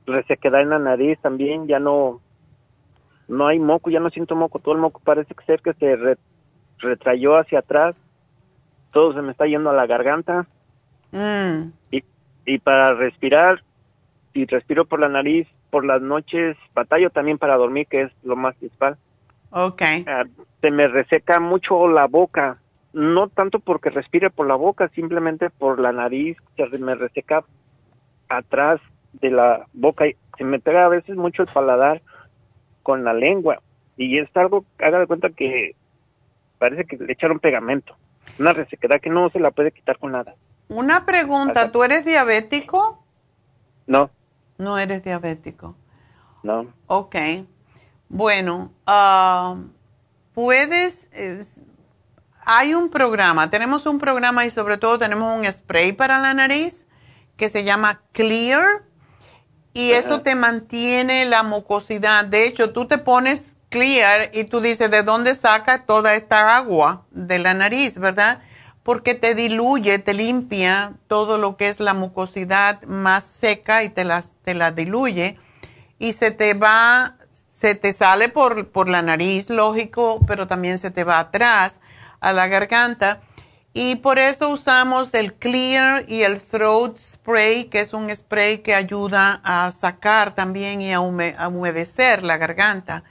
resequedad en la nariz también, ya no, no hay moco, ya no siento moco, todo el moco parece que ser que se re- retrayó hacia atrás, todo se me está yendo a la garganta Mm, y, y para respirar, si respiro por la nariz, por las noches, batallo también para dormir, que es lo más principal. ok. Ah, se me reseca mucho la boca, no tanto porque respire por la boca, simplemente por la nariz, se me reseca atrás de la boca y se me pega a veces mucho el paladar con la lengua y es algo, haga de cuenta que parece que le echaron pegamento, una resequedad que no se la puede quitar con nada. Una pregunta, ¿tú eres diabético? No, No eres diabético. no. Ok. Bueno, ah, puedes, eh, hay un programa, tenemos un programa y sobre todo tenemos un spray para la nariz que se llama Clear y eso te mantiene la mucosidad. De hecho, tú te pones Clear y tú dices, ¿de dónde saca toda esta agua de la nariz, verdad? Porque te diluye, te limpia todo lo que es la mucosidad más seca y te la, te la diluye y se te va, se te sale por, por la nariz, lógico, pero también se te va atrás a la garganta. Y por eso usamos el Clear y el Throat Spray, que es un spray que ayuda a sacar también y a, hume- a humedecer la garganta.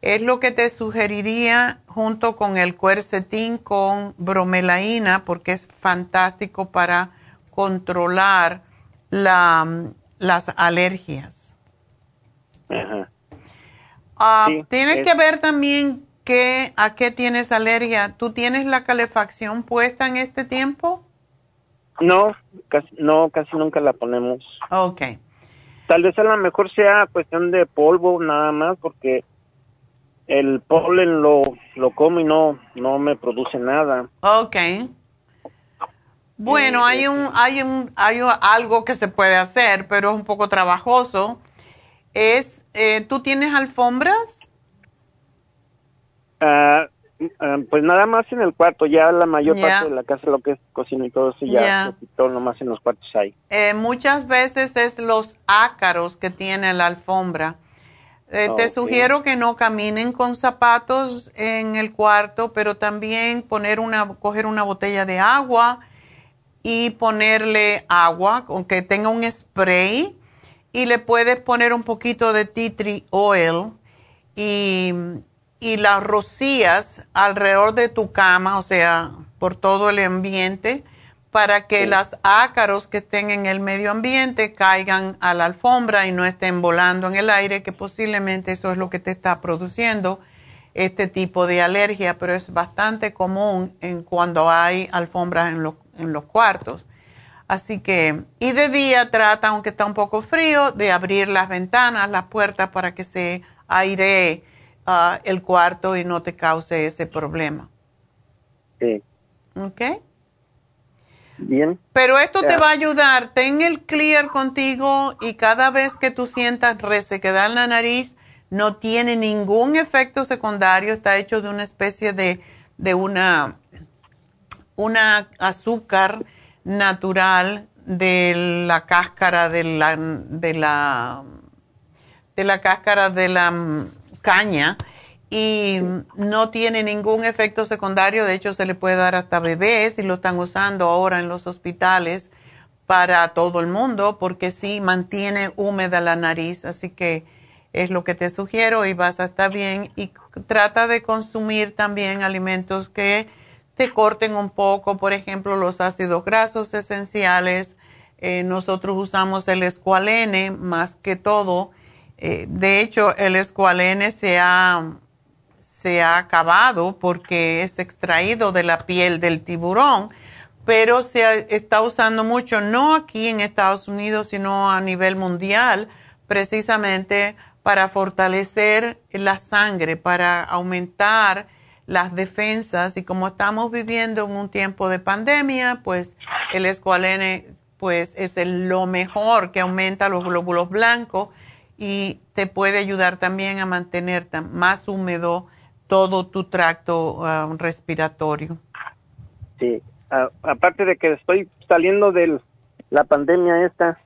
Es lo que te sugeriría junto con el cuercetín con bromelaína, porque es fantástico para controlar la- las alergias. Ajá. Ah, Sí, tienes es- que ver también a qué tienes alergia. ¿Tú tienes la calefacción puesta en este tiempo? No, casi, no, casi nunca la ponemos. Ok. Tal vez a lo mejor sea cuestión de polvo nada más, porque el polen lo, lo como y no, no me produce nada. Ok. Bueno, hay un, hay un, hay algo que se puede hacer, pero es un poco trabajoso. Es, eh, ¿tú tienes alfombras? Ah, pues nada más en el cuarto, ya la mayor Ya. parte de la casa, lo que es cocina y todo eso, ya Ya. se quitó, nomás en los cuartos hay. Eh, muchas veces es los ácaros que tiene la alfombra. Eh, Te Ok. sugiero que no caminen con zapatos en el cuarto, pero también poner una, coger una botella de agua y ponerle agua, aunque tenga un spray, y le puedes poner un poquito de tea tree oil y, y las rocías alrededor de tu cama, o sea, por todo el ambiente, para que los ácaros que estén en el medio ambiente caigan a la alfombra y no estén volando en el aire, que posiblemente eso es lo que te está produciendo este tipo de alergia, pero es bastante común en cuando hay alfombras en, los- en los cuartos. Así que, y de día trata, aunque está un poco frío, de abrir las ventanas, las puertas para que se airee el cuarto y no te cause ese problema. Sí. ¿Ok? Bien. Pero esto te va a ayudar. Ten el clear contigo y cada vez que tú sientas resequedad en la nariz, no tiene ningún efecto secundario. Está hecho de una especie de, de una, una azúcar natural de la cáscara de la, de la, de la cáscara de la caña y no tiene ningún efecto secundario. De hecho, se le puede dar hasta bebés y lo están usando ahora en los hospitales para todo el mundo porque sí mantiene húmeda la nariz. Así que es lo que te sugiero y vas a estar bien. Y trata de consumir también alimentos que te corten un poco, por ejemplo, los ácidos grasos esenciales. Eh, nosotros usamos el escualene más que todo. Eh, de hecho, el escualene se ha, se ha acabado porque es extraído de la piel del tiburón, pero se ha- está usando mucho, no aquí en Estados Unidos, sino a nivel mundial, precisamente para fortalecer la sangre, para aumentar las defensas. Y como estamos viviendo en un tiempo de pandemia, pues el escualene pues es lo mejor que aumenta los glóbulos blancos y te puede ayudar también a mantener más húmedo todo tu tracto ah, respiratorio. Sí, aparte de que estoy saliendo de la pandemia esta,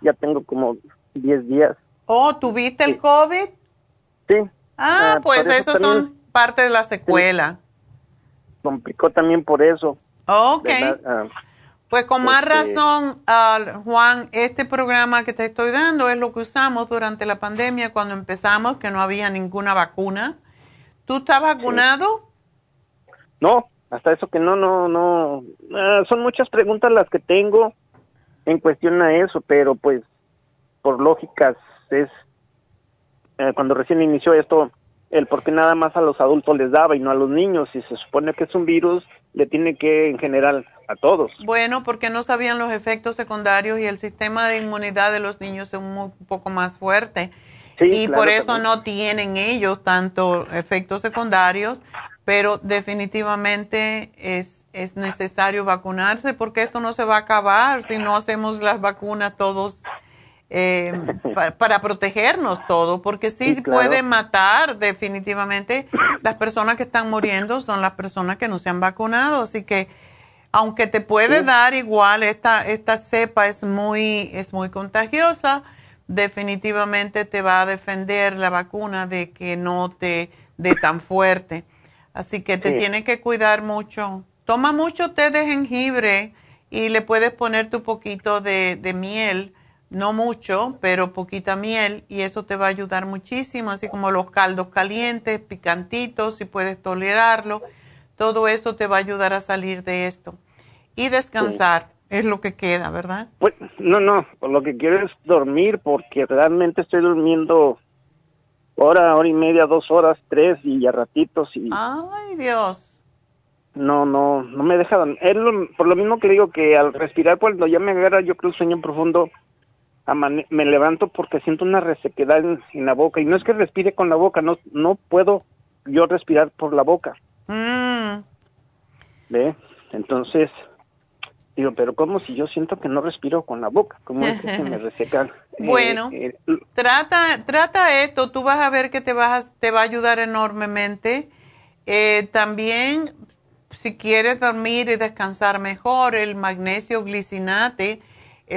ya tengo como 10 días. Oh, ¿tuviste el COVID? Sí. Ah, pues eso son parte de la secuela. complicó también por eso. Ok. Ah, pues con más razón, uh, Juan, este programa que te estoy dando es lo que usamos durante la pandemia cuando empezamos, que no había ninguna vacuna. ¿Tú estás vacunado? No, hasta eso que no, no, no. Ah, son muchas preguntas las que tengo en cuestión a eso, pero pues por lógicas es eh, cuando recién inició esto el por qué nada más a los adultos les daba y no a los niños. Si se supone que es un virus, le tiene que en general a todos. Bueno, porque no sabían los efectos secundarios y el sistema de inmunidad de los niños es un, poco más fuerte. y por eso no tienen ellos tanto efectos secundarios, pero definitivamente es, es necesario vacunarse porque esto no se va a acabar si no hacemos las vacunas todos eh, para protegernos todo, porque sí, puede matar definitivamente. Las personas que están muriendo son las personas que no se han vacunado, así que aunque te puede dar igual, esta, esta cepa es muy, es muy contagiosa, definitivamente te va a defender la vacuna de que no te dé tan fuerte. Así que te tiene que cuidar mucho. Toma mucho té de jengibre y le puedes poner tu poquito de, de miel no mucho, pero poquita miel y eso te va a ayudar muchísimo, así como los caldos calientes, picantitos, si puedes tolerarlo, todo eso te va a ayudar a salir de esto. Y descansar es lo que queda, ¿verdad? Pues no, no, lo que quiero es dormir porque realmente estoy durmiendo hora, hora y media, dos horas, tres y a ratitos y... Ay, Dios. No, no, no me deja dormir. por lo mismo que digo que al respirar cuando ya me agarra yo creo sueño profundo, me levanto porque siento una resequedad en, la boca y no es que respire con la boca, no no puedo yo respirar por la boca. Mm. ¿Ve? Entonces digo, pero como si yo siento que no respiro con la boca? ¿Cómo es que se me reseca? bueno, eh, trata trata esto, tú vas a ver que te vas te va a ayudar enormemente. Eh, también si quieres dormir y descansar mejor, el magnesio glicinate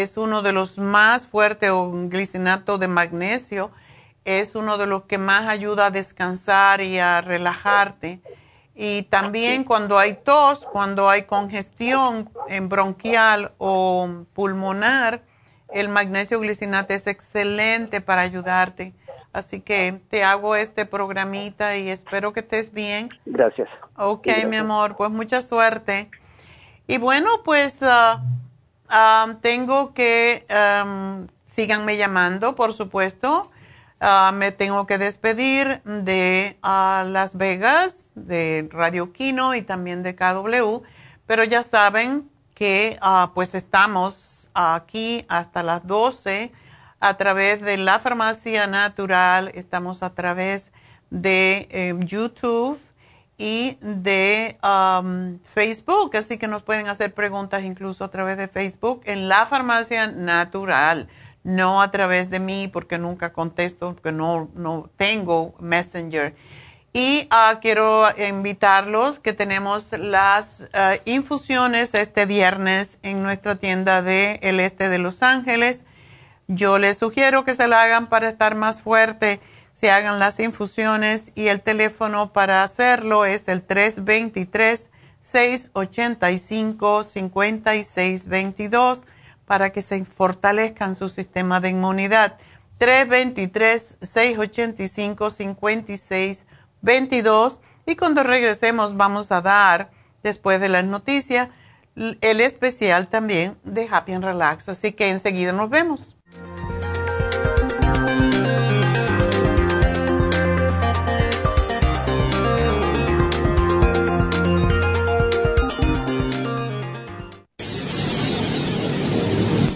es uno de los más fuertes, o glicinato de magnesio, es uno de los que más ayuda a descansar y a relajarte. Y también cuando hay tos, cuando hay congestión en bronquial o pulmonar, el magnesio glicinate es excelente para ayudarte. Así que te hago este programita y espero que estés bien. Gracias. Ok, mi amor, pues mucha suerte. Y bueno, pues ah, tengo que, síganme llamando, por supuesto. me tengo que despedir de Las Vegas, de Radio Kino y también de KW, pero ya saben que ah, pues estamos aquí hasta las 12 a través de la farmacia natural, estamos a través de eh, YouTube y de um, Facebook, así que nos pueden hacer preguntas incluso a través de Facebook en la farmacia natural, no a través de mí porque nunca contesto, porque no, no tengo Messenger. Y uh, quiero invitarlos que tenemos las uh, infusiones este viernes en nuestra tienda del el este de Los Ángeles. Yo les sugiero que se la hagan para estar más fuerte se hagan las infusiones y el teléfono para hacerlo es el 323-685-5622 para que se fortalezcan su sistema de inmunidad. 323-685-5622 y cuando regresemos vamos a dar, después de las noticias, el especial también de Happy and Relax. Así que enseguida nos vemos.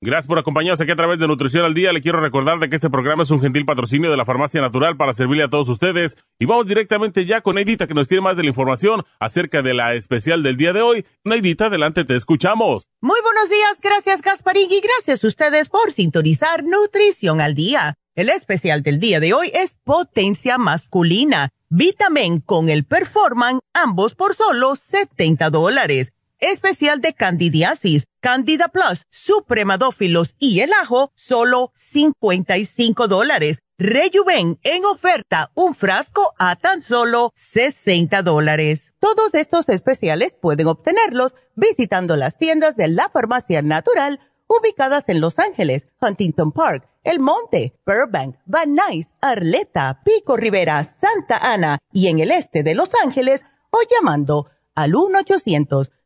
Gracias por acompañarnos aquí a través de Nutrición al Día. Le quiero recordar de que este programa es un gentil patrocinio de la Farmacia Natural para servirle a todos ustedes. Y vamos directamente ya con Neidita que nos tiene más de la información acerca de la especial del día de hoy. Neidita, adelante, te escuchamos. Muy buenos días, gracias Gasparín y gracias a ustedes por sintonizar Nutrición al Día. El especial del día de hoy es Potencia Masculina. Vitamin con el Performan, ambos por solo 70 dólares especial de candidiasis, candida plus, supremadófilos y el ajo, solo 55 dólares. Rejuven en oferta, un frasco a tan solo 60 dólares. Todos estos especiales pueden obtenerlos visitando las tiendas de la farmacia natural ubicadas en Los Ángeles, Huntington Park, El Monte, Burbank, Van Nuys, Arleta, Pico Rivera, Santa Ana y en el este de Los Ángeles o llamando al 1 800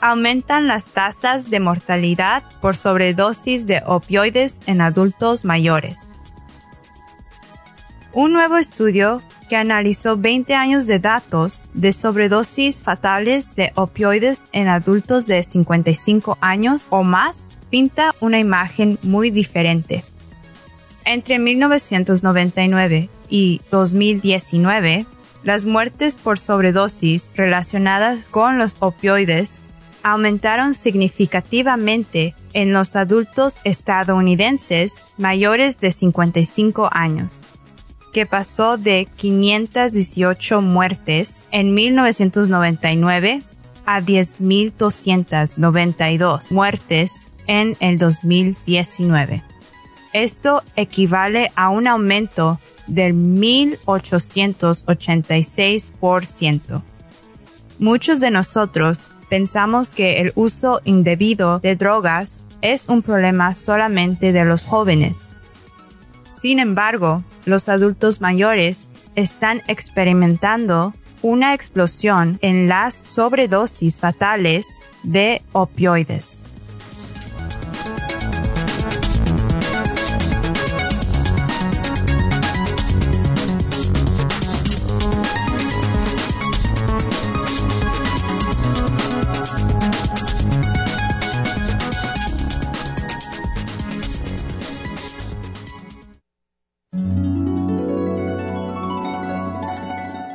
Aumentan las tasas de mortalidad por sobredosis de opioides en adultos mayores. Un nuevo estudio que analizó 20 años de datos de sobredosis fatales de opioides en adultos de 55 años o más pinta una imagen muy diferente. Entre 1999 y 2019, las muertes por sobredosis relacionadas con los opioides aumentaron significativamente en los adultos estadounidenses mayores de 55 años, que pasó de 518 muertes en 1999 a 10.292 muertes en el 2019. Esto equivale a un aumento del 1.886%. Muchos de nosotros pensamos que el uso indebido de drogas es un problema solamente de los jóvenes. Sin embargo, los adultos mayores están experimentando una explosión en las sobredosis fatales de opioides.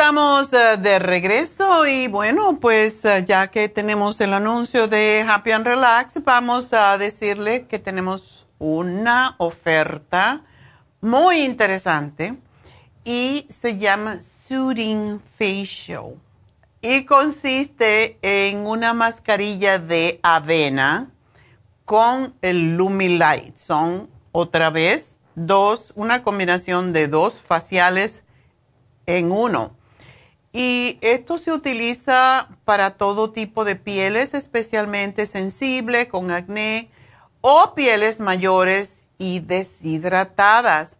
Estamos eh, de regreso y bueno, pues eh, ya que tenemos el anuncio de Happy and Relax, vamos a decirle que tenemos una oferta muy interesante y se llama Soothing Facial y consiste en una mascarilla de avena con el Lumilight. Son otra vez dos, una combinación de dos faciales en uno. Y esto se utiliza para todo tipo de pieles, especialmente sensible, con acné o pieles mayores y deshidratadas.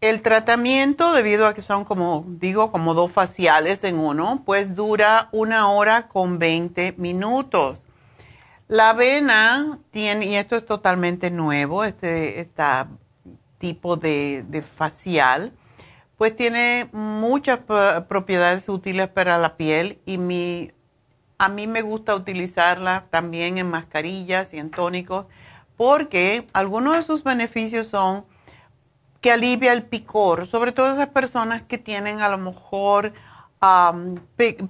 El tratamiento, debido a que son como digo, como dos faciales en uno, pues dura una hora con 20 minutos. La avena tiene, y esto es totalmente nuevo, este, tipo de, de facial, pues tiene muchas propiedades útiles para la piel y mi, a mí me gusta utilizarla también en mascarillas y en tónicos porque algunos de sus beneficios son que alivia el picor, sobre todo esas personas que tienen a lo mejor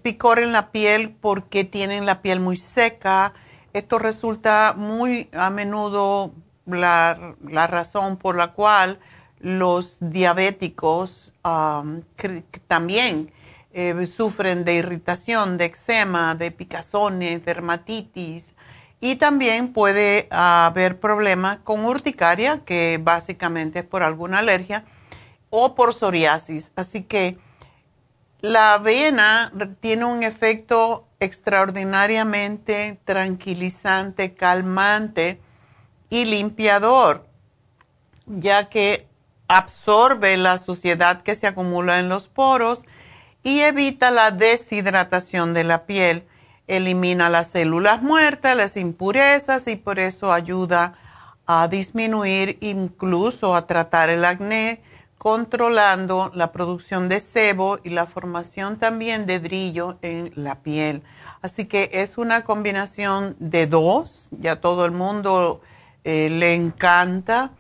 picor en la piel porque tienen la piel muy seca. Esto resulta muy a menudo la, razón por la cual los diabéticos también eh, sufren de irritación, de eczema, de picazones, dermatitis, y también puede haber problemas con urticaria, que básicamente es por alguna alergia, o por psoriasis. Así que la avena tiene un efecto extraordinariamente tranquilizante, calmante y limpiador, ya que absorbe la suciedad que se acumula en los poros y evita la deshidratación de la piel elimina las células muertas, las impurezas y por eso ayuda a disminuir, incluso a tratar el acné, controlando la producción de sebo y la formación también de brillo en la piel. Así que es una combinación de dos, ya todo el mundo eh, le encanta.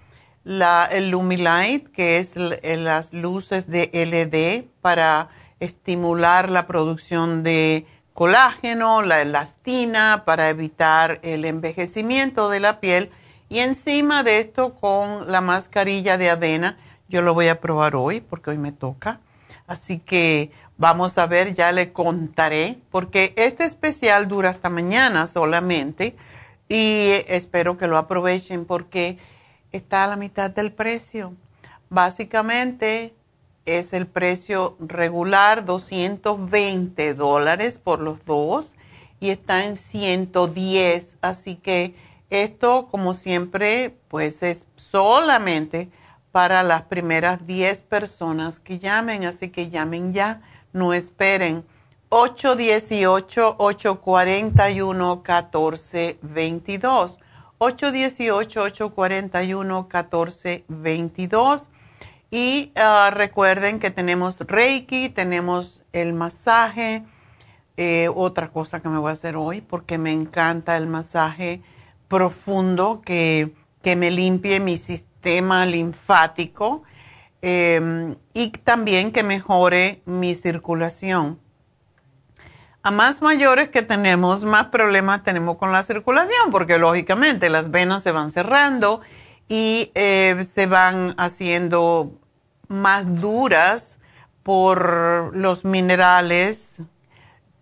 La, el Lumilight, que es las luces de LED para estimular la producción de colágeno, la elastina para evitar el envejecimiento de la piel y encima de esto con la mascarilla de avena. Yo lo voy a probar hoy porque hoy me toca. Así que vamos a ver, ya le contaré porque este especial dura hasta mañana solamente y espero que lo aprovechen porque está a la mitad del precio. Básicamente es el precio regular, 220 dólares por los dos y está en 110. Así que esto, como siempre, pues es solamente para las primeras 10 personas que llamen. Así que llamen ya, no esperen. 818-841-1422. 818-841-1422 y ah, recuerden que tenemos Reiki, tenemos el masaje. Eh, otra cosa que me voy a hacer hoy, porque me encanta el masaje profundo que, me limpie mi sistema linfático em, y también que mejore mi circulación. A más mayores que tenemos, más problemas tenemos con la circulación, porque lógicamente las venas se van cerrando y eh, se van haciendo más duras por los minerales,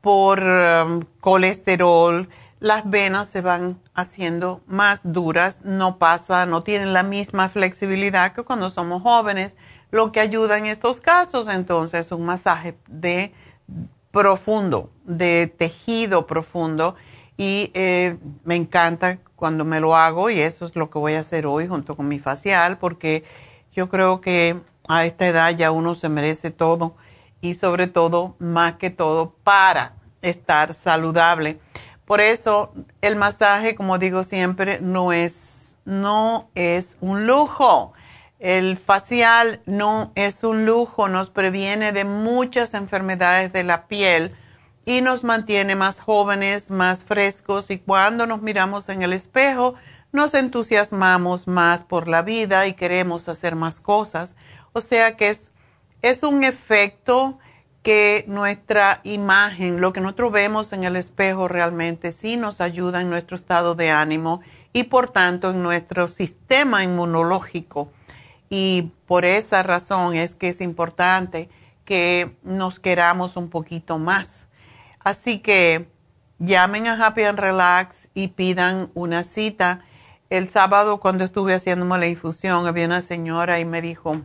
por um, colesterol, las venas se van haciendo más duras, no pasa, no tienen la misma flexibilidad que cuando somos jóvenes, lo que ayuda en estos casos entonces un masaje de profundo, de tejido profundo y eh, me encanta cuando me lo hago y eso es lo que voy a hacer hoy junto con mi facial porque yo creo que a esta edad ya uno se merece todo y sobre todo, más que todo, para estar saludable. Por eso el masaje, como digo siempre, no es, no es un lujo. El facial no es un lujo, nos previene de muchas enfermedades de la piel y nos mantiene más jóvenes, más frescos y cuando nos miramos en el espejo nos entusiasmamos más por la vida y queremos hacer más cosas. O sea que es, es un efecto que nuestra imagen, lo que nosotros vemos en el espejo realmente sí nos ayuda en nuestro estado de ánimo y por tanto en nuestro sistema inmunológico. Y por esa razón es que es importante que nos queramos un poquito más. Así que llamen a Happy and Relax y pidan una cita. El sábado cuando estuve haciéndome la infusión había una señora y me dijo,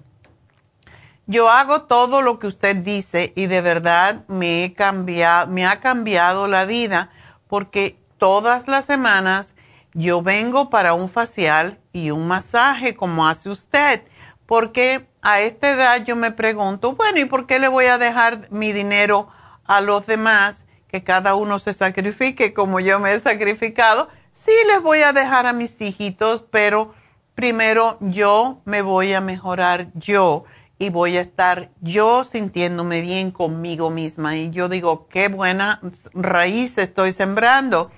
yo hago todo lo que usted dice y de verdad me, he cambiado, me ha cambiado la vida porque todas las semanas yo vengo para un facial y un masaje como hace usted, porque a esta edad yo me pregunto, bueno, ¿y por qué le voy a dejar mi dinero a los demás? Que cada uno se sacrifique como yo me he sacrificado. Sí les voy a dejar a mis hijitos, pero primero yo me voy a mejorar yo y voy a estar yo sintiéndome bien conmigo misma. Y yo digo, qué buena raíz estoy sembrando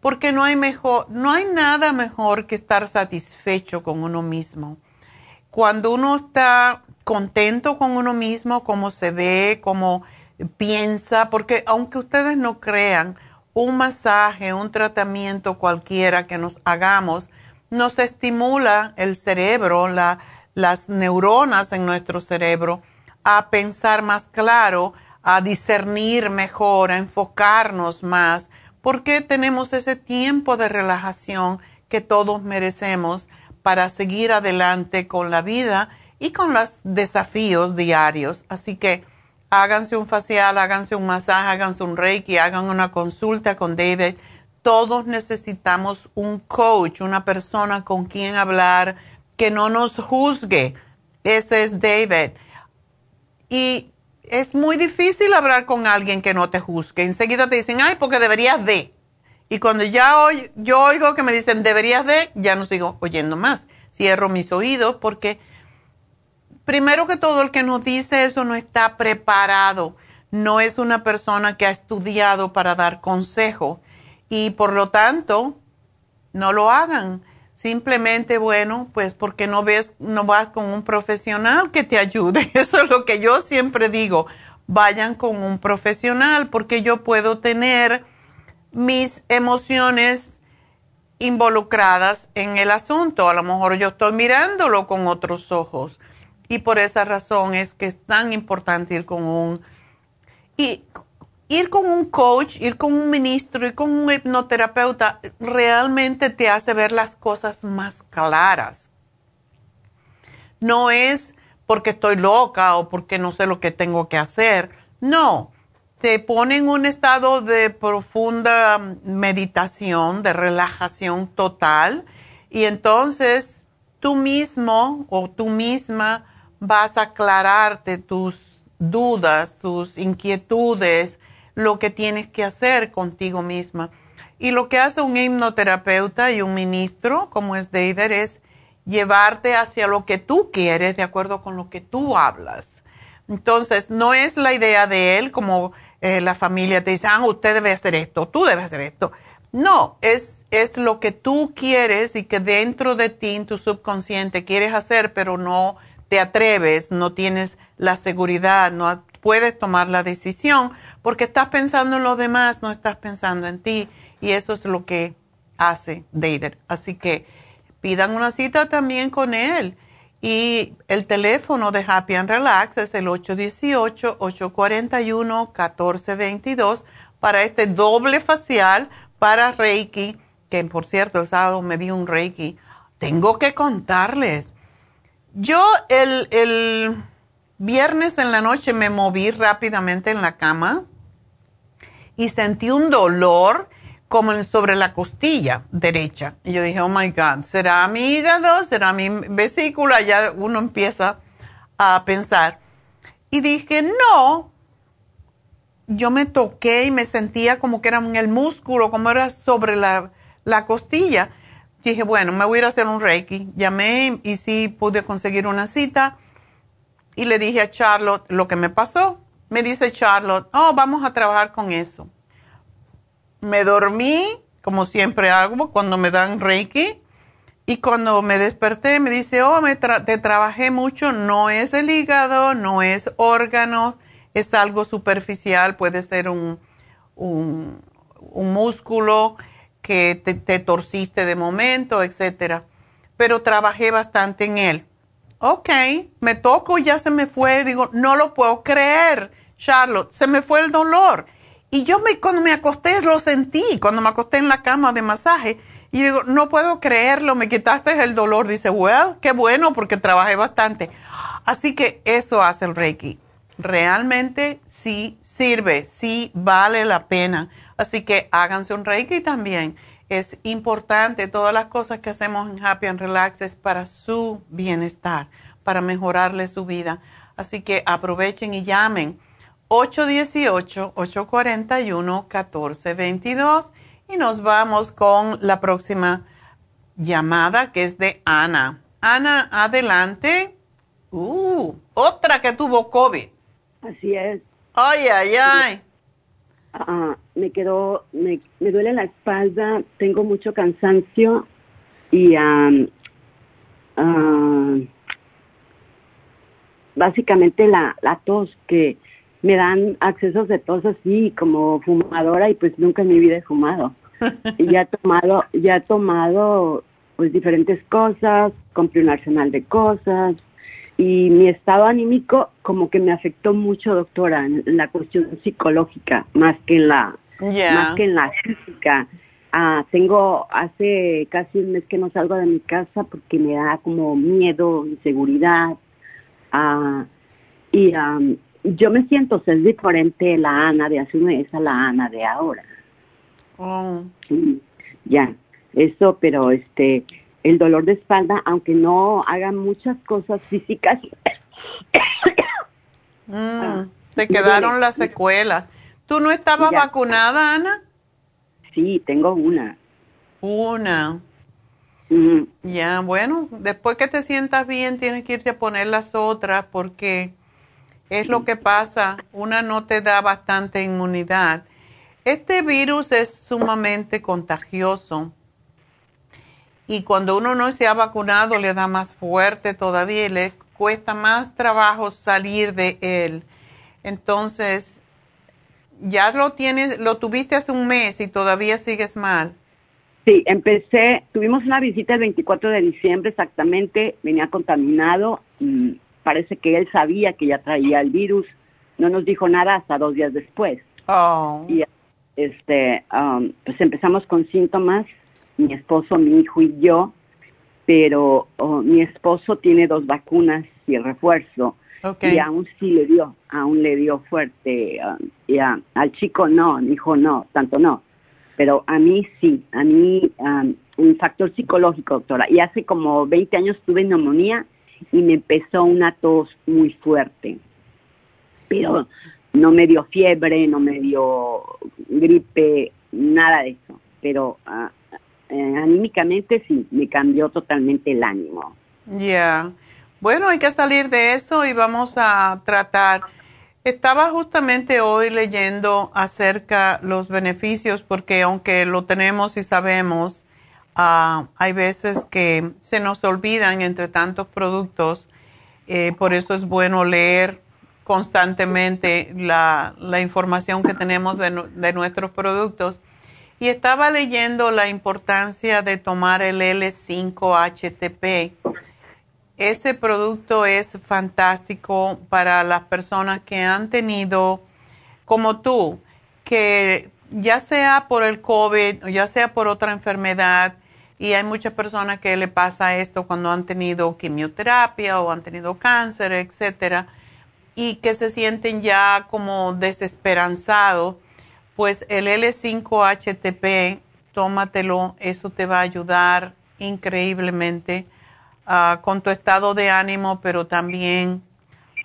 porque no hay mejor, no hay nada mejor que estar satisfecho con uno mismo. Cuando uno está contento con uno mismo, cómo se ve, cómo piensa, porque aunque ustedes no crean, un masaje, un tratamiento cualquiera que nos hagamos, nos estimula el cerebro, las neuronas en nuestro cerebro a pensar más claro, a discernir mejor, a enfocarnos más, porque tenemos ese tiempo de relajación que todos merecemos para seguir adelante con la vida y con los desafíos diarios. Así que háganse un facial, háganse un masaje, háganse un reiki, hagan una consulta con David. Todos necesitamos un coach, una persona con quien hablar, que no nos juzgue. Ese es David. Y es muy difícil hablar con alguien que no te juzgue. Enseguida te dicen, ay, porque deberías de. Y cuando ya hoy, yo oigo que me dicen, deberías de, ya no sigo oyendo más. Cierro mis oídos porque, primero que todo, el que nos dice eso no está preparado. No es una persona que ha estudiado para dar consejo. Y por lo tanto, no lo hagan Simplemente, bueno, pues porque no ves, no vas con un profesional que te ayude. Eso es lo que yo siempre digo. Vayan con un profesional porque yo puedo tener mis emociones involucradas en el asunto. A lo mejor yo estoy mirándolo con otros ojos. Y por esa razón es que es tan importante ir con un... Y ir con un coach, ir con un ministro, ir con un hipnoterapeuta, realmente te hace ver las cosas más claras. No es porque estoy loca o porque no sé lo que tengo que hacer. No, te pone en un estado de profunda meditación, de relajación total, y entonces tú mismo o tú misma vas a aclararte tus dudas, tus inquietudes, lo que tienes que hacer contigo misma. Y lo que hace un hipnoterapeuta y un ministro, como es David, es llevarte hacia lo que tú quieres de acuerdo con lo que tú hablas. Entonces, no es la idea de él como eh, la familia te dice, ah, usted debe hacer esto, tú debes hacer esto. No, es, es lo que tú quieres y que dentro de ti, en tu subconsciente, quieres hacer, pero no te atreves, no tienes la seguridad, no puedes tomar la decisión porque estás pensando en los demás, no estás pensando en ti. Y eso es lo que hace David. Así que pidan una cita también con él. Y el teléfono de Happy and Relax es el 818-841-1422 para este doble facial para Reiki, que por cierto el sábado me dio un Reiki. Tengo que contarles. Yo el, el viernes en la noche me moví rápidamente en la cama y sentí un dolor como sobre la costilla derecha. Y yo dije, oh my God, ¿será mi hígado? ¿Será mi vesícula? Ya uno empieza a pensar. Y dije, no. Yo me toqué y me sentía como que era en el músculo, como era sobre la, la costilla. Dije, bueno, me voy a ir a hacer un reiki. Llamé y sí pude conseguir una cita. Y le dije a Charlotte lo que me pasó. Me dice Charlotte, oh, vamos a trabajar con eso. Me dormí, como siempre hago cuando me dan Reiki, y cuando me desperté me dice, oh, me te trabajé mucho, no es el hígado, no es órgano, es algo superficial, puede ser un, un, músculo que te, te torciste de momento, etcétera. Pero trabajé bastante en él. ok, me toco ya se me fue. Digo, no lo puedo creer, Charlotte, se me fue el dolor. Y yo me, cuando me acosté lo sentí, cuando me acosté en la cama de masaje. Y digo, no puedo creerlo, me quitaste el dolor. Dice, well, qué bueno porque trabajé bastante. Así que eso hace el Reiki. Realmente sí sirve, sí vale la pena. Así que háganse un Reiki también. Es importante, todas las cosas que hacemos en Happy and Relax es para su bienestar, para mejorarle su vida. Así que aprovechen y llamen 818-841-1422 y nos vamos con la próxima llamada que es de Ana. Ana, adelante. Uh, otra que tuvo COVID. Así es. Ay, ay, ay. Ah, me quedó, me, me, duele la espalda, tengo mucho cansancio y um, básicamente la, la tos que me dan accesos de tos así como fumadora y pues nunca en mi vida he fumado. y ya he tomado, ya he tomado pues diferentes cosas, compré un arsenal de cosas y mi estado anímico como que me afectó mucho, doctora, en, la cuestión psicológica más que en la más que en la física. Ah, tengo hace casi un mes que no salgo de mi casa porque me da como miedo, inseguridad. Ah, y yo me siento ser diferente la Ana de hace un mes a la Ana de ahora. Oh. ya, eso, pero este, el dolor de espalda, aunque no haga muchas cosas físicas. mm, ah, te quedaron las secuelas. ¿Tú no estabas vacunada, Ana? Sí, tengo una. Una. Ya, bueno, después que te sientas bien tienes que irte a poner las otras porque es lo que pasa, una no te da bastante inmunidad. Este virus es sumamente contagioso y cuando uno no se ha vacunado le da más fuerte todavía y le cuesta más trabajo salir de él. Entonces, ya lo tienes, lo tuviste hace un mes y todavía sigues mal. Sí, empecé, tuvimos una visita el 24 de diciembre exactamente, venía contaminado parece que él sabía que ya traía el virus, no nos dijo nada hasta dos días después. Oh. Y este, um, pues empezamos con síntomas, mi esposo, mi hijo y yo, pero oh, mi esposo tiene dos vacunas y el refuerzo. Y aún sí le dio, aún le dio fuerte. Um, y al chico no, mi hijo no, tanto no. Pero a mí sí, a mí um, un factor psicológico, doctora. Y hace como 20 años tuve neumonía y me empezó una tos muy fuerte. Pero no me dio fiebre, no me dio gripe, nada de eso. Pero uh, anímicamente sí, me cambió totalmente el ánimo. Ya. Bueno, hay que salir de eso y vamos a tratar. Estaba justamente hoy leyendo acerca los beneficios porque aunque lo tenemos y sabemos, Ah, hay veces que se nos olvidan entre tantos productos, eh, por eso es bueno leer constantemente la, información que tenemos de, nuestros productos. Y estaba leyendo la importancia de tomar el L5-HTP. Ese producto es fantástico para las personas que han tenido, como tú, que ya sea por el COVID o ya sea por otra enfermedad, y hay muchas personas que le pasa esto cuando han tenido quimioterapia o han tenido cáncer, etcétera, y que se sienten ya como desesperanzados. Pues el L5-HTP, tómatelo, eso te va a ayudar increíblemente ah, con tu estado de ánimo, pero también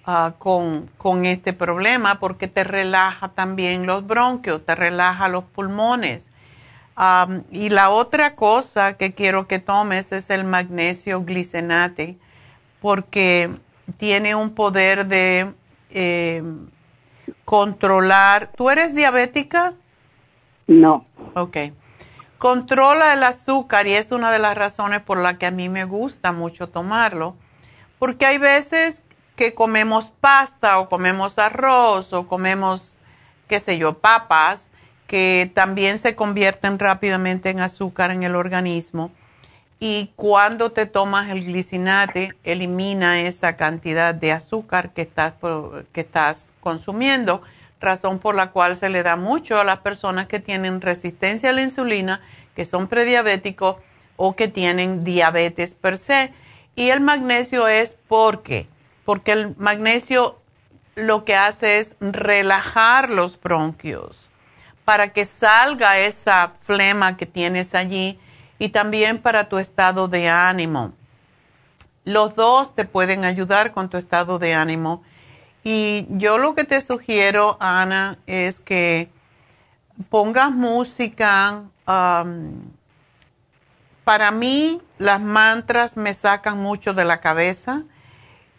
ah, con, con este problema, porque te relaja también los bronquios, te relaja los pulmones y la otra cosa que quiero que tomes es el magnesio glicenate, porque tiene un poder de eh, controlar. ¿Tú eres diabética? No. Ok. Controla el azúcar y es una de las razones por la que a mí me gusta mucho tomarlo, porque hay veces que comemos pasta o comemos arroz o comemos, qué sé yo, papas que también se convierten rápidamente en azúcar en el organismo. y cuando te tomas el glicinate elimina esa cantidad de azúcar que estás, que estás consumiendo, razón por la cual se le da mucho a las personas que tienen resistencia a la insulina, que son prediabéticos o que tienen diabetes per se. Y el magnesio es porque, porque el magnesio lo que hace es relajar los bronquios para que salga esa flema que tienes allí y también para tu estado de ánimo. Los dos te pueden ayudar con tu estado de ánimo. Y yo lo que te sugiero, Ana, es que pongas música. Para mí, las mantras me sacan mucho de la cabeza.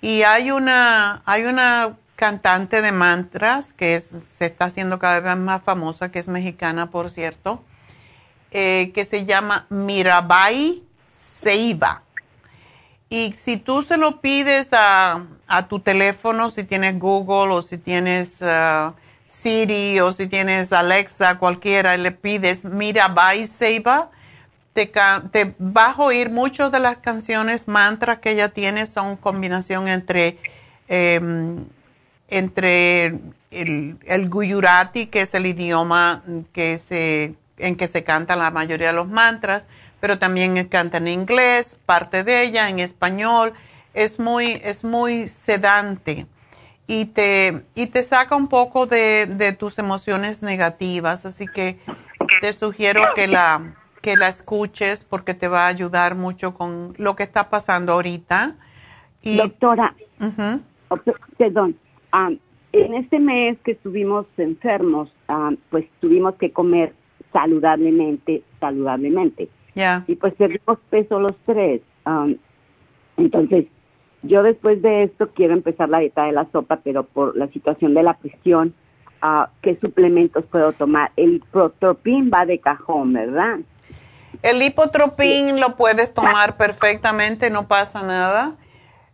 Y hay una, hay una cantante de mantras que se está haciendo cada vez más famosa, que es mexicana, por cierto, eh, que se llama Mirabai Seiba. Y si tú se lo pides a, tu teléfono, si tienes Google o si tienes uh, Siri o si tienes Alexa, cualquiera, y le pides Mirabai Seiba, te, te vas a oír muchas de las canciones mantras que ella tiene son combinación entre em, entre el, el Guyurati, que es el idioma que se, en que se cantan la mayoría de los mantras, pero también canta en inglés, parte de ella en español. Es muy, es muy sedante y te, y te saca un poco de, de tus emociones negativas. Así que te sugiero que la, que la escuches porque te va a ayudar mucho con lo que está pasando ahorita. Y, Doctora, perdón, en este mes que estuvimos enfermos, pues tuvimos que comer saludablemente, saludablemente. Y pues perdimos peso los tres. entonces, yo después de esto quiero empezar la dieta de la sopa, pero por la situación de la presión, uh, ¿qué suplementos puedo tomar? El hipotropín va de cajón, ¿verdad? El hipotropín lo puedes tomar perfectamente, no pasa nada.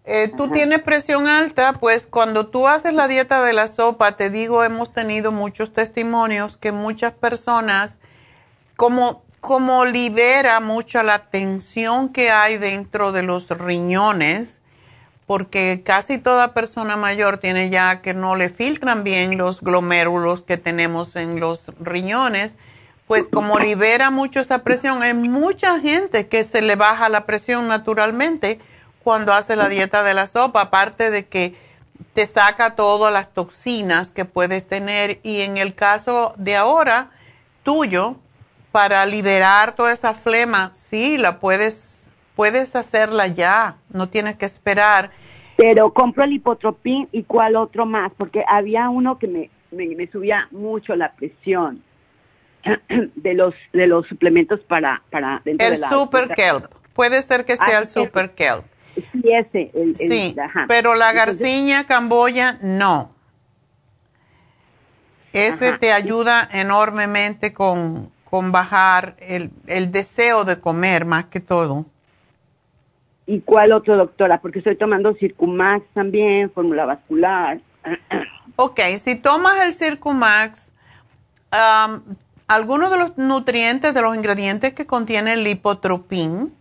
Eh, tú tienes presión alta, pues cuando tú haces la dieta de la sopa, te digo, hemos tenido muchos testimonios que muchas personas, como, como libera mucho la tensión que hay dentro de los riñones, porque casi toda persona mayor tiene ya que no le filtran bien los glomérulos que tenemos en los riñones, pues como libera mucho esa presión, hay mucha gente que se le baja la presión naturalmente cuando hace la dieta de la sopa, aparte de que te saca todas las toxinas que puedes tener y en el caso de ahora tuyo, para liberar toda esa flema, sí, la puedes, puedes hacerla ya, no tienes que esperar. Pero compro el hipotropín y cuál otro más, porque había uno que me, me, subía mucho la presión de los de los suplementos para para dentro el super kelp. Puede ser que sea ah, el super kelp Sí, ese. El, sí, pero la garciña camboya no. Ese te ayuda enormemente con, con bajar el, el, deseo de comer más que todo. ¿Y cuál otro, doctora? Porque estoy tomando Circumax también, fórmula vascular. Ok, si tomas el Circumax, algunos de los nutrientes, de los ingredientes que contiene el lipotropín,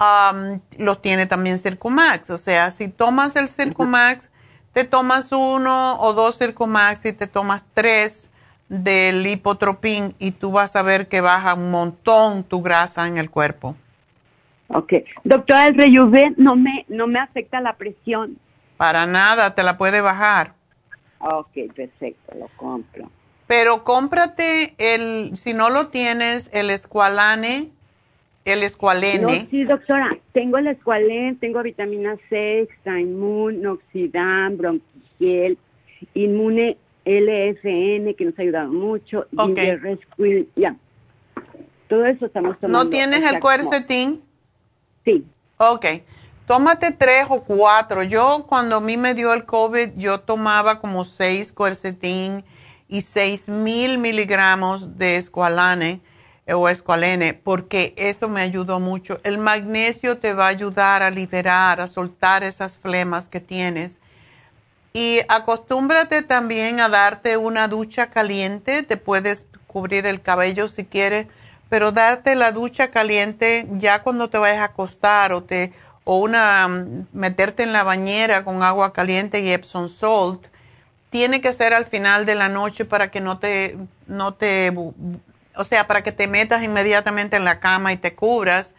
um, los tiene también Circumax. O sea, si tomas el Circumax, te tomas uno o dos Circumax y te tomas tres del lipotropín y tú vas a ver que baja un montón tu grasa en el cuerpo. Ok. Doctora, el Rejuven no me, no me afecta la presión. Para nada, te la puede bajar. Ok, perfecto, lo compro. Pero cómprate el, si no lo tienes, el Esqualane el escualene. sí, doctora, tengo el escualene, tengo vitamina C, extra inmun, noxidam, bronquiel, inmune LFN, que nos ha ayudado mucho, y ya. Todo eso estamos tomando. ¿No tienes el cuercetín? Sí. Ok. Tómate tres o cuatro. Yo, cuando a mí me dio el COVID, yo tomaba como seis cuercetín y seis mil miligramos de escualane o escualene, porque eso me ayudó mucho. El magnesio te va a ayudar a liberar, a soltar esas flemas que tienes. Y acostúmbrate también a darte una ducha caliente, te puedes cubrir el cabello si quieres, pero darte la ducha caliente ya cuando te vayas a acostar o te o una meterte en la bañera con agua caliente y Epsom salt tiene que ser al final de la noche para que no te no te o sea, para que te metas inmediatamente en la cama y te cubras,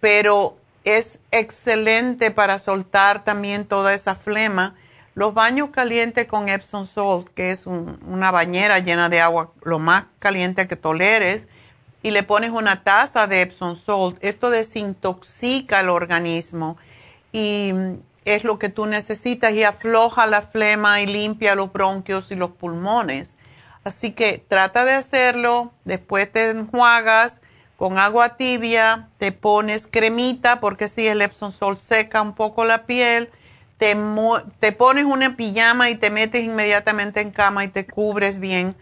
pero es excelente para soltar también toda esa flema. Los baños calientes con Epsom salt, que es una bañera llena de agua lo más caliente que toleres, y le pones una taza de Epsom salt, esto desintoxica el organismo y es lo que tú necesitas y afloja la flema y limpia los bronquios y los pulmones. Así que trata de hacerlo, después te enjuagas con agua tibia, te pones cremita, porque si el Epsom salt seca un poco la piel, te, te pones una pijama y te metes inmediatamente en cama y te cubres bien,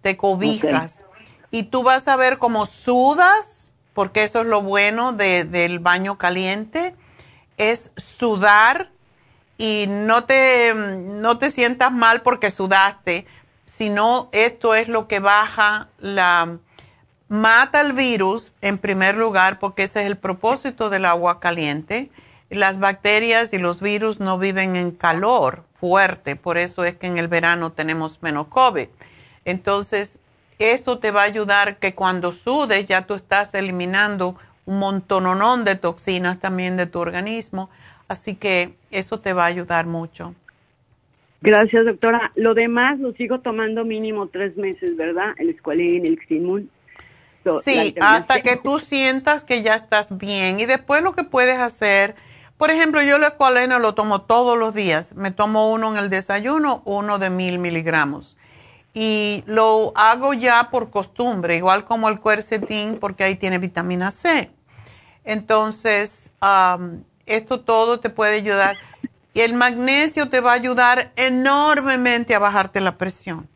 te cobijas. Y tú vas a ver cómo sudas, porque eso es lo bueno del baño caliente, es sudar y no te, no te sientas mal porque sudaste, sino esto es lo que baja la, mata el virus en primer lugar, porque ese es el propósito del agua caliente. Las bacterias y los virus no viven en calor fuerte, por eso es que en el verano tenemos menos COVID. Entonces, eso te va a ayudar que cuando sudes ya tú estás eliminando un montononón de toxinas también de tu organismo. Así que eso te va a ayudar mucho. Gracias, doctora. Lo demás lo sigo tomando mínimo tres meses, ¿verdad? El escualín, el ximul. sí, hasta que tú sientas que ya estás bien. Y después lo que puedes hacer, por ejemplo, yo el escualeno lo tomo todos los días. Me tomo uno en el desayuno, uno de mil miligramos y lo hago ya por costumbre, igual como el cuercetín, porque ahí tiene vitamina C. Entonces, esto todo te puede ayudar. Y el magnesio te va a ayudar enormemente a bajarte la presión.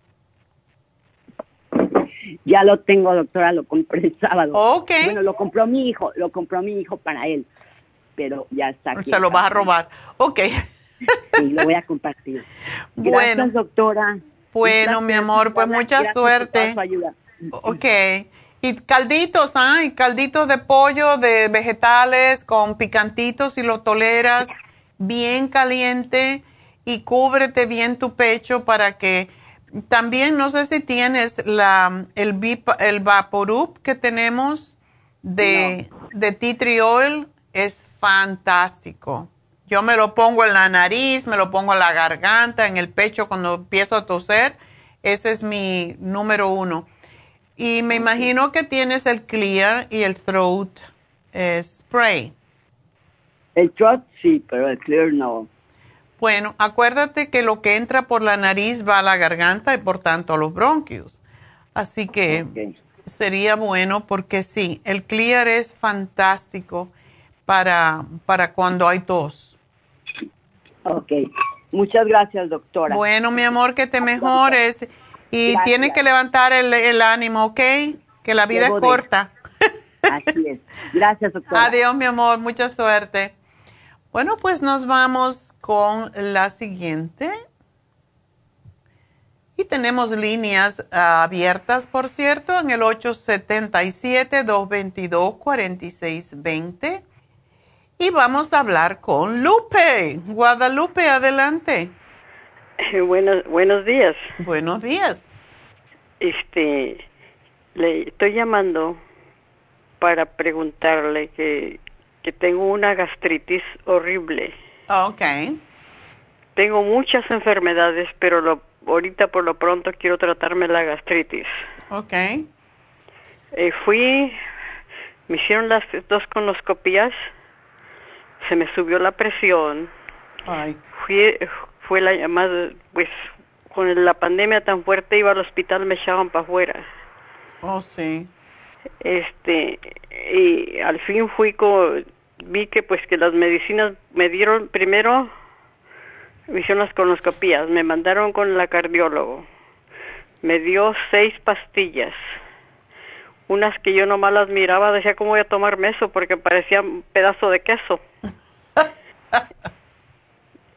Ya lo tengo, doctora, lo compré el sábado. Ok. Bueno, lo compró mi hijo, lo compró mi hijo para él, pero ya está aquí. Se lo vas a robar. Ok. Sí, lo voy a compartir. Gracias, doctora. Bueno, mi amor, pues mucha suerte. Ok. Y calditos, ¿ah? Y calditos de pollo, de vegetales con picantitos si lo toleras, bien caliente y cúbrete bien tu pecho para que también no sé si tienes la el, el Vaporup que tenemos de, de tea tree oil es fantástico. Yo me lo pongo en la nariz, me lo pongo en la garganta, en el pecho cuando empiezo a toser. Ese es mi número uno. Y me imagino que tienes el clear y el throat eh, spray. El throat sí, pero el clear no. Bueno, acuérdate que lo que entra por la nariz va a la garganta y por tanto a los bronquios. Así que sería bueno porque sí, el clear es fantástico para, para cuando hay tos. Ok. Muchas gracias, doctora. Bueno, mi amor, que te mejores. Y tienes que levantar el, ánimo, ¿ok? Que la vida es corta. Así es. Gracias, doctora. Adiós, mi amor. Mucha suerte. Bueno, pues nos vamos con la siguiente. Y tenemos líneas abiertas, por cierto, en el 877-222-4620 y vamos a hablar con Lupe. Guadalupe, adelante. buenos, buenos días. Buenos días. Este, le estoy llamando para preguntarle que, que tengo una gastritis horrible. Ok. Tengo muchas enfermedades, pero lo, ahorita por lo pronto quiero tratarme la gastritis. Ok. Eh, fui, me hicieron las dos conoscopías se me subió la presión. Ay. Fui, fue la llamada, pues con la pandemia tan fuerte iba al hospital, me echaban para afuera. Oh, sí. Este, y al fin fui con, vi que pues que las medicinas me dieron primero, me hicieron las colonoscopías, me mandaron con la cardiólogo, me dio seis pastillas unas que yo nomás las miraba, decía, ¿cómo voy a tomarme eso? Porque parecía un pedazo de queso.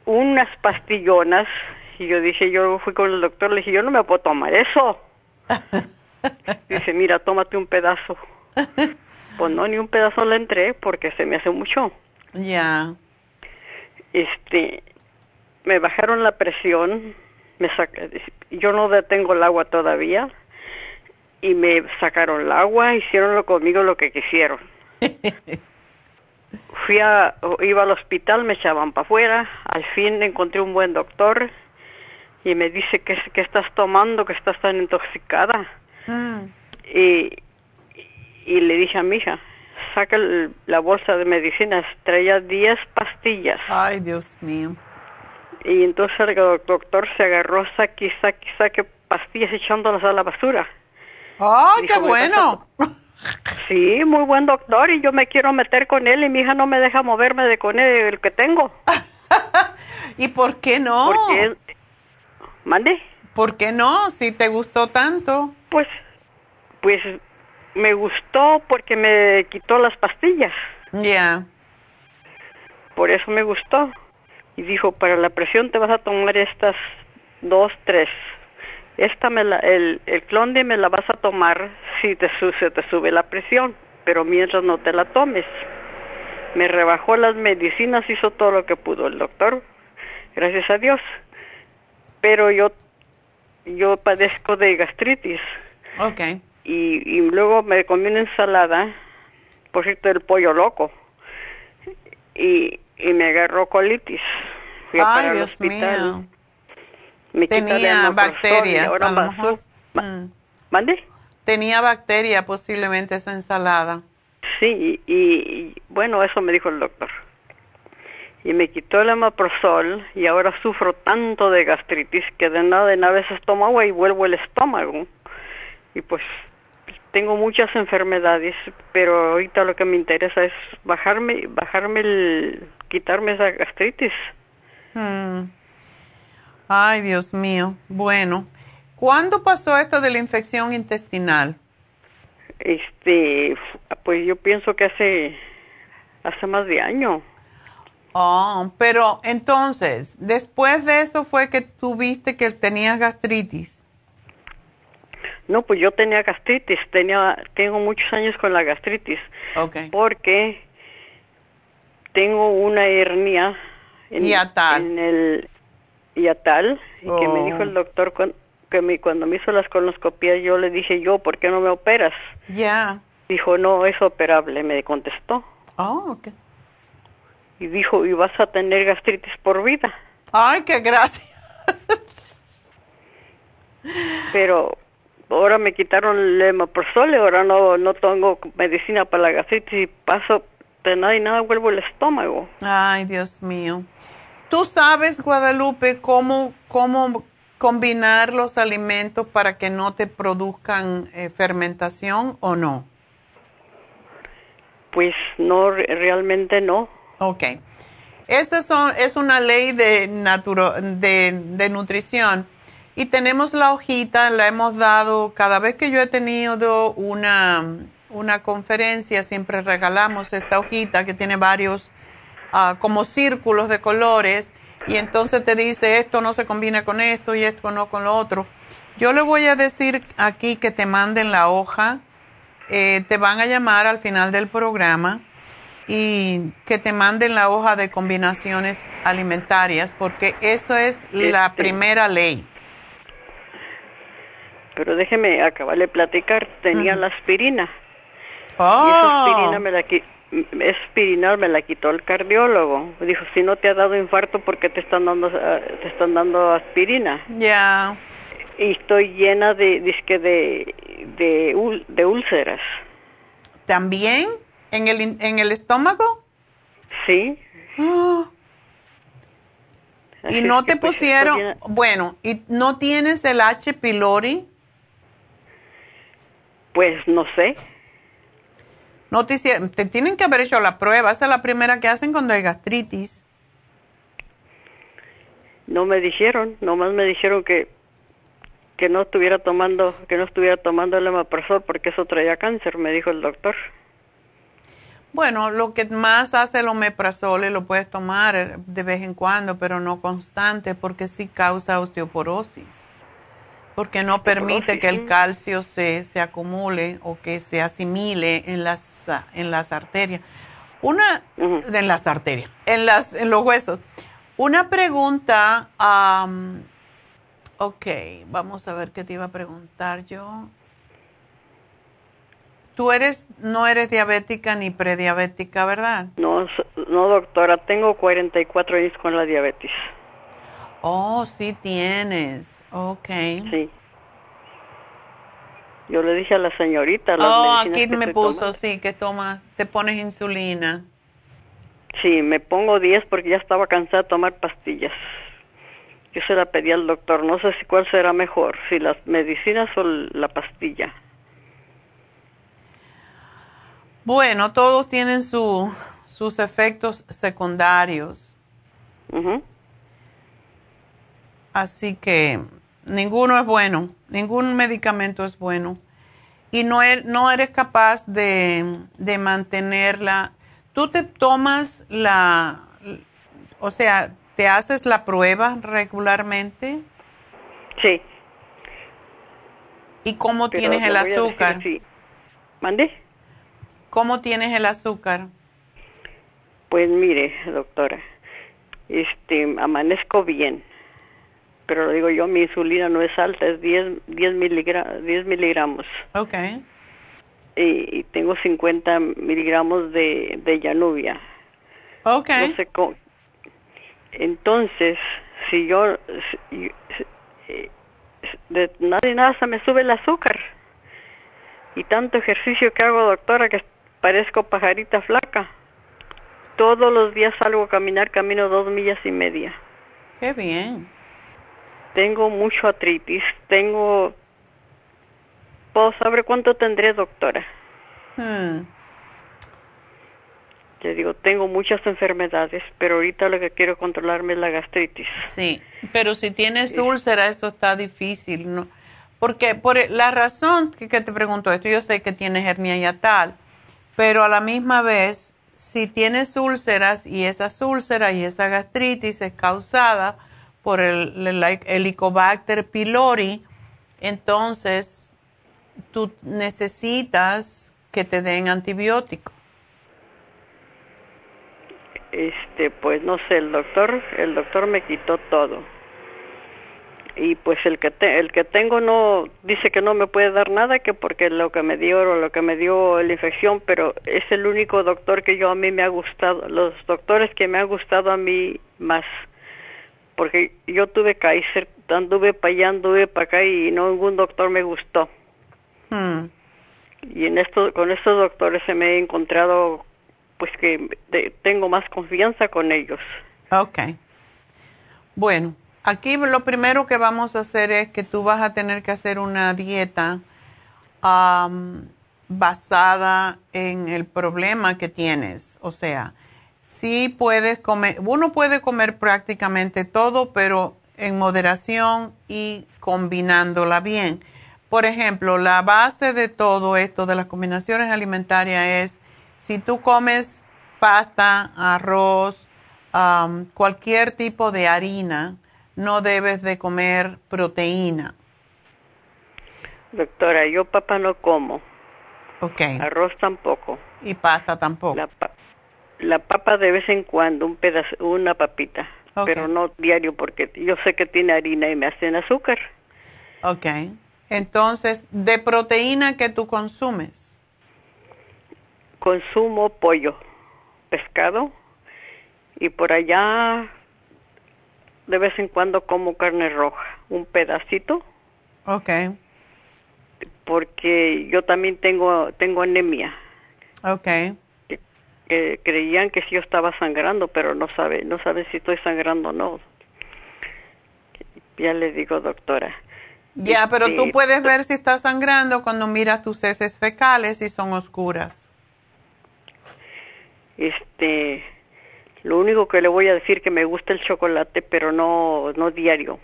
unas pastillonas, y yo dije, yo fui con el doctor, le dije, yo no me puedo tomar eso. Dice, mira, tómate un pedazo. pues no, ni un pedazo le entré porque se me hace mucho. Ya. Este, me bajaron la presión, me saca, yo no detengo el agua todavía y me sacaron el agua, hicieron conmigo lo que quisieron. Fui a, iba al hospital, me echaban para afuera, al fin encontré un buen doctor y me dice que, que estás tomando, que estás tan intoxicada. Mm. Y, y le dije a mi hija, saca la bolsa de medicinas, traía 10 pastillas. Ay, Dios mío. Y entonces el doctor se agarró, saque, saque, saque pastillas echándolas a la basura. ¡Ay, qué bueno! Sí, muy buen doctor y yo me quiero meter con él y mi hija no me deja moverme de con él, el que tengo. ¿Y por qué no? Porque ¿Mande? ¿Por qué no? Si te gustó tanto. Pues, pues me gustó porque me quitó las pastillas. Ya. Por eso me gustó. Y dijo, para la presión te vas a tomar estas dos, tres. Esta me la, el, el clonde me la vas a tomar si te, se te sube la presión, pero mientras no te la tomes. Me rebajó las medicinas, hizo todo lo que pudo el doctor, gracias a Dios. Pero yo, yo padezco de gastritis. Okay y, y luego me comí una ensalada, por cierto, el pollo loco, y, y me agarró colitis. Fui Ay, Dios hospital. mío. Tenía bacterias. Ahora mm. ¿Mande? Tenía bacteria posiblemente esa ensalada. Sí, y, bueno, eso me dijo el doctor. Y me quitó el amaprozol y ahora sufro tanto de gastritis que de nada en a veces tomo agua y vuelvo el estómago. Y pues tengo muchas enfermedades, pero ahorita lo que me interesa es bajarme, bajarme el, quitarme esa gastritis. Hmm. Ay, Dios mío. Bueno, ¿cuándo pasó esto de la infección intestinal? Este, pues yo pienso que hace, hace más de año. Oh, pero entonces, después de eso fue que tuviste que tenías gastritis. No, pues yo tenía gastritis, tenía, tengo muchos años con la gastritis. Okay. Porque tengo una hernia en, en el yatal, y que me dijo el oh. doctor que me, cuando me hizo las colonoscopías, yo le dije yo, ¿por qué no me operas? Ya. Dijo, no, es operable, me contestó. Oh, ok. Y dijo, y vas a tener gastritis por vida. Ay, qué gracia. Pero ahora me quitaron el hemoprazol ahora no, no tengo medicina para la gastritis y paso de nada y nada vuelvo el estómago. Ay, Dios mío. ¿Tú sabes, Guadalupe, cómo, cómo combinar los alimentos para que no te produzcan eh, fermentación o no? Pues no, realmente no. Ok. Esa es una ley de, de, de nutrición y tenemos la hojita, la hemos dado, cada vez que yo he tenido una, una conferencia, siempre regalamos esta hojita que tiene varios ah, como círculos de colores. Y entonces te dice esto no se combina con esto y esto no con lo otro. Yo le voy a decir aquí que te manden la hoja, eh, te van a llamar al final del programa y que te manden la hoja de combinaciones alimentarias porque eso es la este, primera ley pero déjeme acabarle de platicar, tenía la aspirina. Oh. Y esa oh. aspirina me la, aspirina me la quitó el cardiólogo. Dijo, si no te ha dado infarto, ¿por qué te están dando, ah, te están dando aspirina? Ya. Y estoy llena de, disque de, de, de úlceras. ¿También? ¿En el, en el estómago? Sí. ¿Y no te pues, pusieron, bueno, ¿y no tienes el H. pylori? Pues no sé. No te, te tienen que haber hecho la prueba. Esa es la primera que hacen cuando hay gastritis. No me dijeron, nomás me dijeron que que no estuviera tomando que no estuviera tomando el hemaprozol porque eso traía cáncer, me dijo el doctor. Bueno, lo que más hace el omeprazol lo puedes tomar de vez en cuando, pero no constante porque sí causa osteoporosis porque no permite que el calcio se, se acumule o que se asimile en las, en las arterias. Una, en las arterias, en, las, en los huesos. Una pregunta, ok, vamos a ver qué te iba a preguntar yo. Tú eres, no eres diabética ni prediabética, ¿verdad? No, no doctora, tengo 44 años con la diabetes. Oh, sí tienes, ok. Sí. Yo le dije a la señorita. Las oh, aquí me puso, sí, que tomas, te pones insulina. Sí, me pongo 10 porque ya estaba cansada de tomar pastillas. Yo se la pedí al doctor, no sé si cuál será mejor, si las medicinas o la pastilla. Bueno, todos tienen su, sus efectos secundarios. Así que Ninguno es bueno, ningún medicamento es bueno. Y no, no eres capaz de, de mantenerla. Tú te tomas la, o sea, ¿te haces la prueba regularmente? Sí. ¿Y cómo tienes el azúcar? ¿Mande? ¿Cómo tienes el azúcar? Pues mire, doctora, este, amanezco bien pero lo digo yo, mi insulina no es alta, es 10, 10, 10 miligramos. Ok. Y, tengo 50 miligramos de, de Yanubia. Ok. No sé cómo. Entonces, si yo, de nada y nada se me sube el azúcar. Y tanto ejercicio que hago, doctora, que parezco pajarita flaca. Todos los días salgo a caminar, camino dos millas y media. Qué bien tengo mucho artritis, tengo... ¿Puedo saber cuánto tendré, doctora? Hmm. Te digo, tengo muchas enfermedades, pero ahorita lo que quiero controlarme es la gastritis. Sí, pero si tienes úlcera, eso está difícil, ¿no? Porque por la razón que, que te pregunto esto, yo sé que tienes hernia yatal, pero a la misma vez, si tienes úlceras y esas úlceras y esa gastritis es causada por el, Helicobacter pylori, entonces tú necesitas que te den antibiótico. Este, pues no sé, el doctor, el doctor me quitó todo. Y pues el que el que tengo no dice que no me puede dar nada que porque lo que me dio lo que me dio la infección, pero es el único doctor que yo a mí me ha gustado, los doctores que me han gustado a mí más porque yo tuve Kaiser, anduve para allá, anduve para acá y no ningún doctor me gustó. Hmm. Y en esto, con estos doctores se me he encontrado, pues que tengo más confianza con ellos. Ok. Bueno, aquí lo primero que vamos a hacer es que tú vas a tener que hacer una dieta basada en el problema que tienes. O sea, sí puedes comer, uno puede comer prácticamente todo, pero en moderación y combinándola bien. Por ejemplo, la base de todo esto de las combinaciones alimentarias es si tú comes pasta, arroz, cualquier tipo de harina, no debes de comer proteína. Doctora, yo papa no como. Ok. Arroz tampoco. Y pasta tampoco la papa de vez en cuando, un pedazo, una papita, pero no diario porque yo sé que tiene harina y me hacen azúcar. Ok. Entonces, ¿de proteína que tú consumes? Consumo pollo, pescado y por allá de vez en cuando como carne roja, un pedacito. Ok. Porque yo también tengo tengo anemia. Ok que creían que sí yo estaba sangrando, pero no sabe, no sabe si estoy sangrando o no. Ya le digo, doctora. Ya, pero tú este, puedes ver si estás sangrando cuando miras tus heces fecales y son oscuras. Este, lo único que le voy a decir que me gusta el chocolate, pero no, no diario.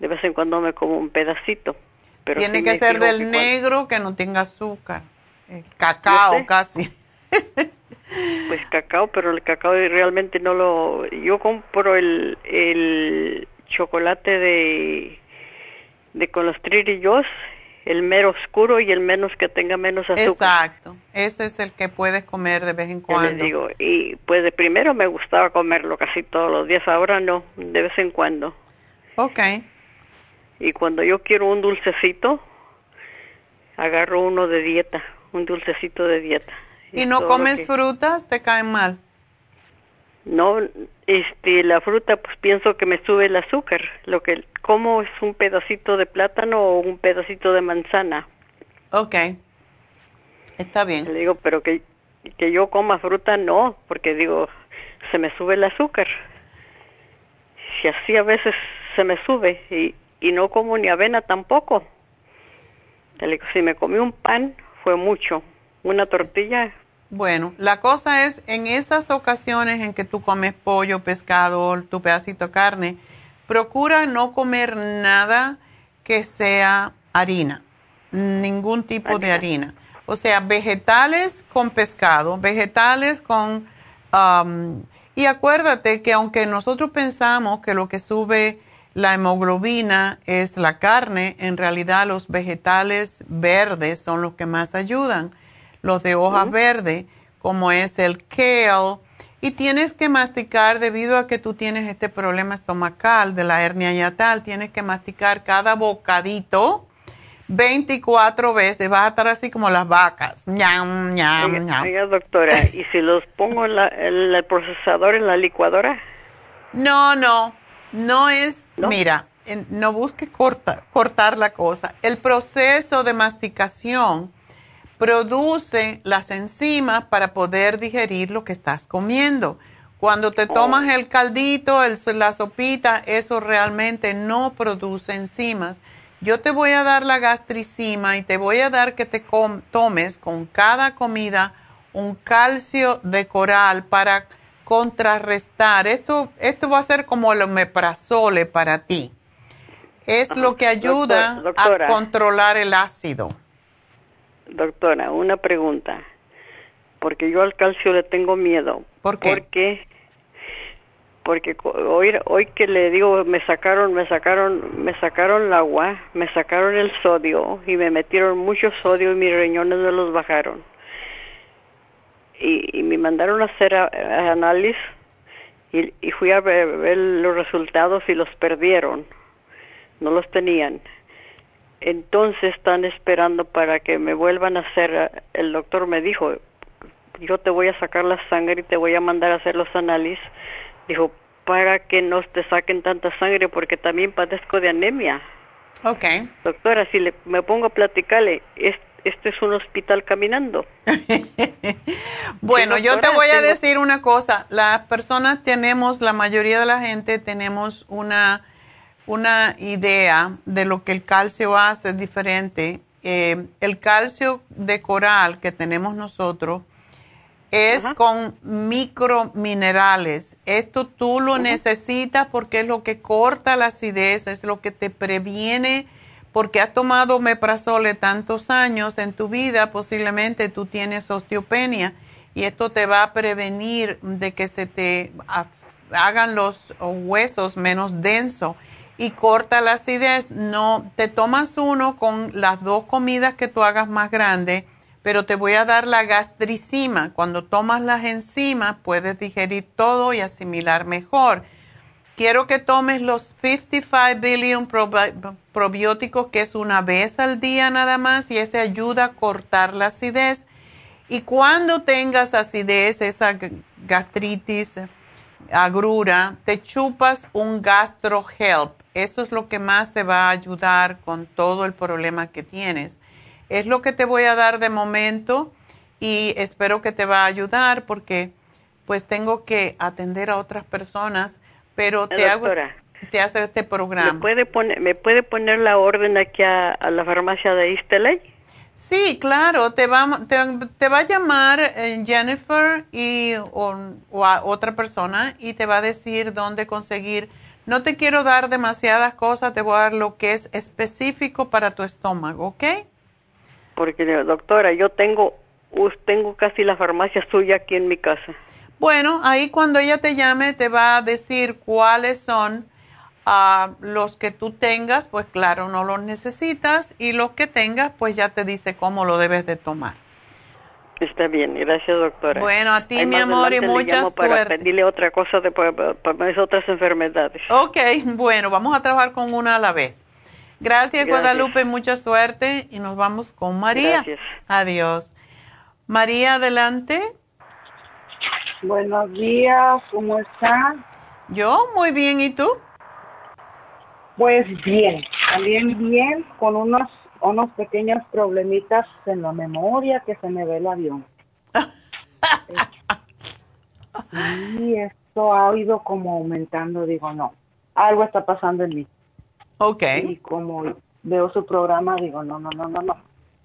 De vez en cuando me como un pedacito. Pero Tiene que ser del negro que no tenga azúcar. cacao casi. Pues cacao, pero el cacao realmente no lo... Yo compro el, el chocolate de, de con los trillos, el mero oscuro y el menos que tenga menos azúcar. Exacto, ese es el que puedes comer de vez en cuando. digo, y pues de primero me gustaba comerlo casi todos los días, ahora no, de vez en cuando. Ok. Y cuando yo quiero un dulcecito, agarro uno de dieta, un dulcecito de dieta. ¿Y, no comes frutas? ¿Te caen mal? No, este, la fruta, pues pienso que me sube el azúcar. Lo que como es un pedacito de plátano o un pedacito de manzana. Ok. Está bien. Le digo, pero que, que yo coma fruta, no, porque digo, se me sube el azúcar. Si así a veces se me sube y, y no como ni avena tampoco. Le digo, si me comí un pan, fue mucho. Una tortilla. Bueno, la cosa es, en esas ocasiones en que tú comes pollo, pescado, tu pedacito de carne, procura no comer nada que sea harina, ningún tipo de harina. O sea, vegetales con pescado, vegetales con... Um, y acuérdate que aunque nosotros pensamos que lo que sube la hemoglobina es la carne, en realidad los vegetales verdes son los que más ayudan, los de hojas verdes, como es el kale, y tienes que masticar debido a que tú tienes este problema estomacal de la hernia yatal, tienes que masticar cada bocadito 24 veces, vas a estar así como las vacas. ñam, ñam, ñam. doctora, ¿y si los pongo en, el procesador, en la licuadora? No, no, no es, mira, no busques cortar, cortar la cosa. El proceso de masticación produce las enzimas para poder digerir lo que estás comiendo. Cuando te tomas oh. el caldito, el, la sopita, eso realmente no produce enzimas. Yo te voy a dar la gastricima y te voy a dar que te tomes con cada comida un calcio de coral para contrarrestar. Esto, esto va a ser como el omeprazole para ti. Es lo que ayuda a controlar el ácido. Doctora, una pregunta. Porque yo al calcio le tengo miedo. ¿Por qué? Porque, porque hoy, hoy que le digo, me sacaron, me sacaron, me sacaron el agua, me sacaron el sodio y me metieron mucho sodio y mis riñones me los bajaron. Y, me mandaron a hacer análisis y, y, fui a ver los resultados y los perdieron. No los tenían entonces están esperando para que me vuelvan a hacer, el doctor me dijo, yo te voy a sacar la sangre y te voy a mandar a hacer los análisis. Dijo, para que no te saquen tanta sangre porque también padezco de anemia. Ok. Doctora, si le, me pongo a platicarle, este es un hospital caminando. bueno, yo te voy a decir una cosa, las personas tenemos, la mayoría de la gente tenemos una una idea de lo que el calcio hace diferente. Eh, el calcio de coral que tenemos nosotros es con microminerales. Esto tú lo necesitas porque es lo que corta la acidez, es lo que te previene, porque has tomado meprazole tantos años en tu vida, posiblemente tú tienes osteopenia y esto te va a prevenir de que se te hagan los huesos menos densos y corta la acidez. No, te tomas uno con las dos comidas que tú hagas más grande, pero te voy a dar la gastricima. Cuando tomas las enzimas puedes digerir todo y asimilar mejor. Quiero que tomes los 55 billion probióticos, que es una vez al día nada más, y ese ayuda a cortar la acidez. Y cuando tengas acidez, esa gastritis, agrura, te chupas un gastro help eso es lo que más te va a ayudar con todo el problema que tienes. Es lo que te voy a dar de momento y espero que te va a ayudar porque pues tengo que atender a otras personas, pero te hago te hace este programa. ¿Me puede poner, ¿me puede poner la orden aquí a, la farmacia de Isteley? Sí, claro, te va, te, va a llamar eh, Jennifer y, o, a otra persona y te va a decir dónde conseguir no te quiero dar demasiadas cosas, te voy a dar lo que es específico para tu estómago, ¿ok? Porque, doctora, yo tengo, tengo casi la farmacia suya aquí en mi casa. Bueno, ahí cuando ella te llame te va a decir cuáles son a los que tú tengas, pues claro, no los necesitas y los que tengas, pues ya te dice cómo lo debes de tomar. Está bien, gracias doctora. Bueno, a ti mi amor y mucha suerte. Para pedirle otra cosa de, para, para, otras enfermedades. Ok, bueno, vamos a trabajar con una a la vez. Gracias, Guadalupe, mucha suerte y nos vamos con María. Gracias. Adiós. María, adelante. Buenos días, ¿cómo está? Yo muy bien, ¿y tú? Pues bien, también bien, con unos unos pequeños problemitas en la memoria que se me ve el avión. y esto ha ido como aumentando, digo, no, algo está pasando en mí. Ok. Y como veo su programa, digo, no, no, no, no, no.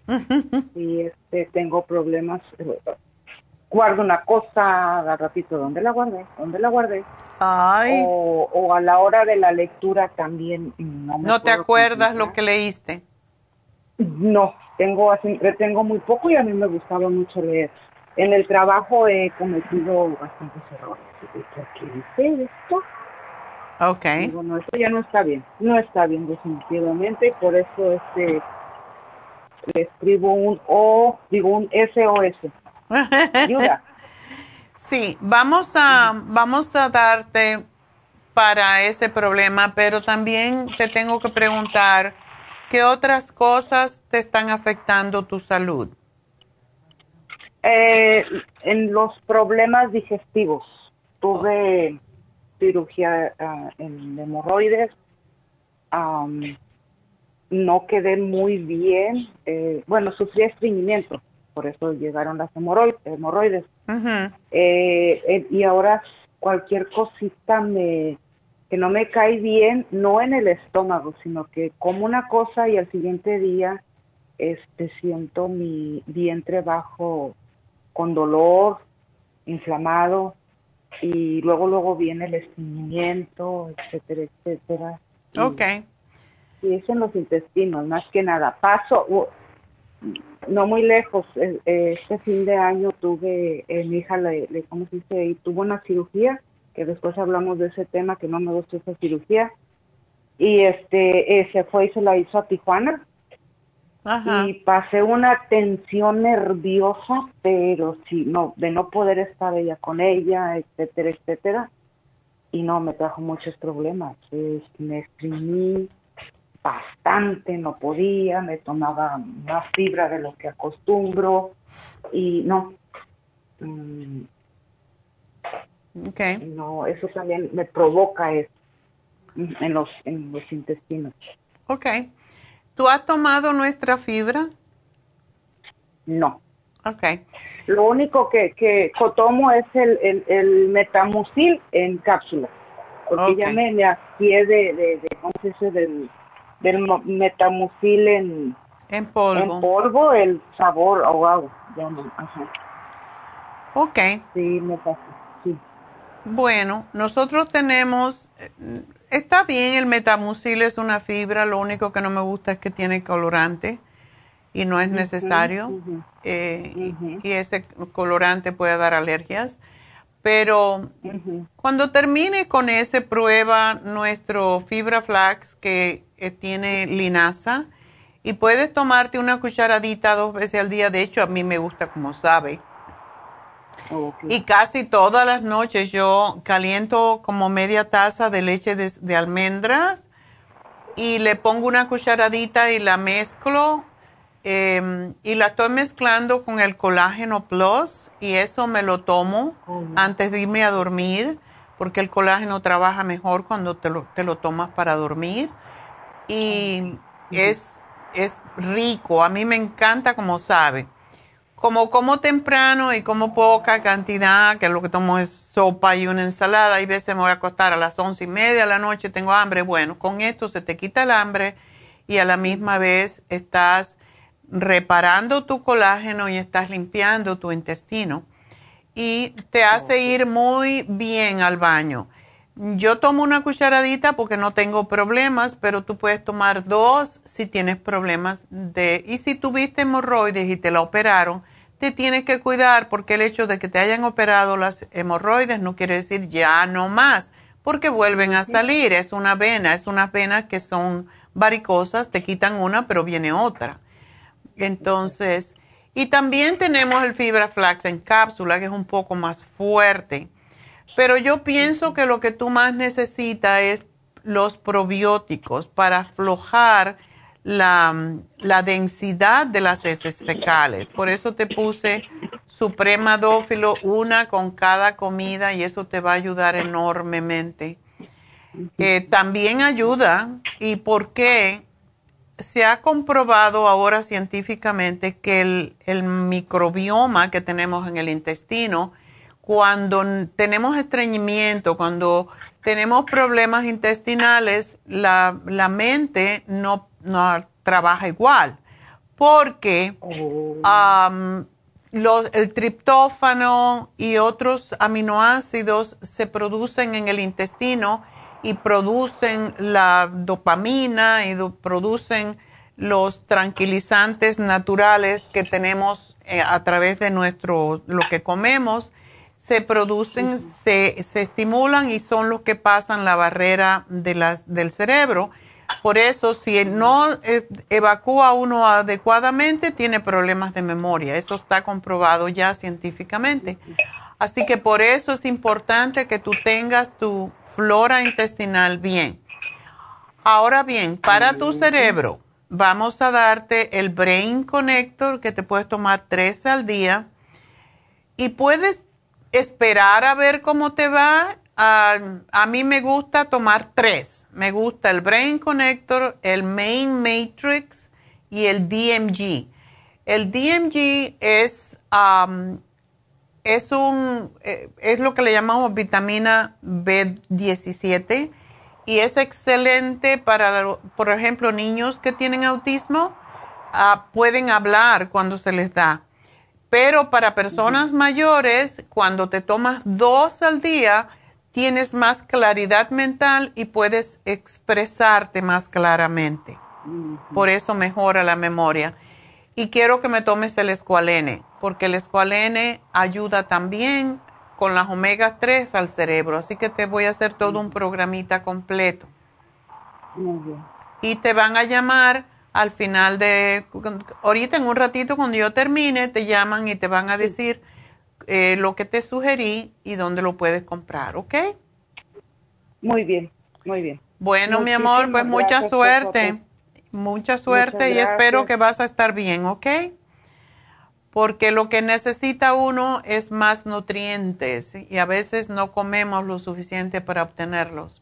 y este, tengo problemas. Guardo una cosa, al ratito, ¿dónde la guardé? ¿Dónde la guardé? Ay. O, o a la hora de la lectura también no me ¿No te acuerdas lo que leíste? No, tengo tengo muy poco y a mí me gustaba mucho leer. En el trabajo he cometido bastantes errores. ¿Por qué dice esto? Ok. Bueno, esto ya no está bien. No está bien definitivamente y por eso este le escribo un O, digo un SOS. Ayuda. sí, vamos a vamos a darte para ese problema, pero también te tengo que preguntar ¿Qué otras cosas te están afectando tu salud? Eh, en los problemas digestivos. Tuve cirugía uh, en hemorroides. no quedé muy bien. Eh, bueno, sufrí estreñimiento, por eso llegaron las hemorroides. Eh, y ahora cualquier cosita me que no me cae bien, no en el estómago, sino que como una cosa y al siguiente día este siento mi vientre bajo con dolor, inflamado y luego luego viene el estreñimiento, etcétera, etcétera. Ok. Y eso en los intestinos, más que nada. Paso, no muy lejos, e, este fin de año tuve, eh, mi hija, le, le, ¿cómo se dice? Y tuvo una cirugía que después hablamos de ese tema, que no me gustó esa cirugía. Y este, eh, se fue y se la hizo a Tijuana. Y pasé una tensión nerviosa, pero sí, no, de no poder estar ella con ella, etcétera, etcétera. Y no, me trajo muchos problemas. me exprimí bastante, no podía, me tomaba más fibra de lo que acostumbro. Y no, mm, Okay. No, eso también me provoca eso en los, en los intestinos. Ok. ¿Tú has tomado nuestra fibra? No. Ok. Lo único que, que tomo es el, el, el metamucil en cápsula. Porque ya me, me de, de. Del, del metamucil en, en polvo. En polvo, el sabor ahogado. Ya no, ajá. Ok. Sí, me pasa. Bueno, nosotros tenemos, eh, está bien, el metamucil es una fibra, lo único que no me gusta es que tiene colorante y no es necesario. Eh, y, ese colorante puede dar alergias. Pero cuando termine con ese, prueba nuestro fibra flax que eh, tiene linaza y puedes tomarte una cucharadita dos veces al día. De hecho, a mí me gusta como sabe y casi todas las noches yo caliento como media taza de leche de, almendras y le pongo una cucharadita y la mezclo em, y la estoy mezclando con el colágeno plus y eso me lo tomo antes de irme a dormir porque el colágeno trabaja mejor cuando te lo, te lo tomas para dormir. Y es, es rico, a mí me encanta como sabe como como temprano y como poca cantidad, que lo que tomo es sopa y una ensalada, y veces me voy a acostar a las once y media de la noche, tengo hambre, bueno, con esto se te quita el hambre y a la misma vez estás reparando tu colágeno y estás limpiando tu intestino. Y te hace ir muy bien al baño. Yo tomo una cucharadita porque no tengo problemas, pero tú puedes tomar dos si tienes problemas de... Y si tuviste hemorroides y te la operaron, te tienes que cuidar porque el hecho de que te hayan operado las hemorroides no quiere decir ya no más. porque vuelven a salir. Es una vena, es unas venas que son varicosas, te quitan una, pero viene otra. Entonces, y también tenemos el fibra flax en cápsula, que es un poco más fuerte. Pero yo pienso que lo que tú más necesitas es los probióticos para aflojar la, densidad de las heces fecales. Por eso te puse Suprema Dófilo, una con cada comida, y eso te va a ayudar enormemente. Eh, también ayuda, ¿y por qué? Se ha comprobado ahora científicamente que el, el microbioma que tenemos en el intestino, cuando tenemos estreñimiento, cuando tenemos problemas intestinales, la, la mente no, no, trabaja igual, porque oh. el triptófano y otros aminoácidos se producen en el intestino y producen la dopamina y producen los tranquilizantes naturales que tenemos eh, a través de nuestro lo que comemos se producen, se, estimulan y son los que pasan la barrera de las, del cerebro. Por eso, si no eh, evacúa uno adecuadamente, tiene problemas de memoria. Eso está comprobado ya científicamente. Así que por eso es importante que tú tengas tu flora intestinal bien. Ahora bien, para tu cerebro, vamos a darte el Brain Connector que te puedes tomar tres al día y puedes esperar a ver cómo te va. A mí me gusta tomar tres. Me gusta el Brain Connector, el Main Matrix y el DMG. El DMG es, es, un, eh, es lo que le llamamos vitamina B17 y es excelente para, por ejemplo, niños que tienen autismo. Ah, pueden hablar cuando se les da pero para personas mayores, cuando te tomas dos al día, tienes más claridad mental y puedes expresarte más claramente. Por eso mejora la memoria. Y quiero que me tomes el escualene, porque el escualene ayuda también con las omega 3 al cerebro. Así que te voy a hacer todo un programita completo. Y te van a llamar al final de, ahorita en un ratito cuando yo termine, te llaman y te van a decir eh, lo que te sugerí y dónde lo puedes comprar, ¿ok? Muy bien, muy bien. Bueno, mi amor, pues mucha suerte, mucha suerte y espero que vas a estar bien, ¿ok? Porque lo que necesita uno es más nutrientes y a veces no comemos lo suficiente para obtenerlos.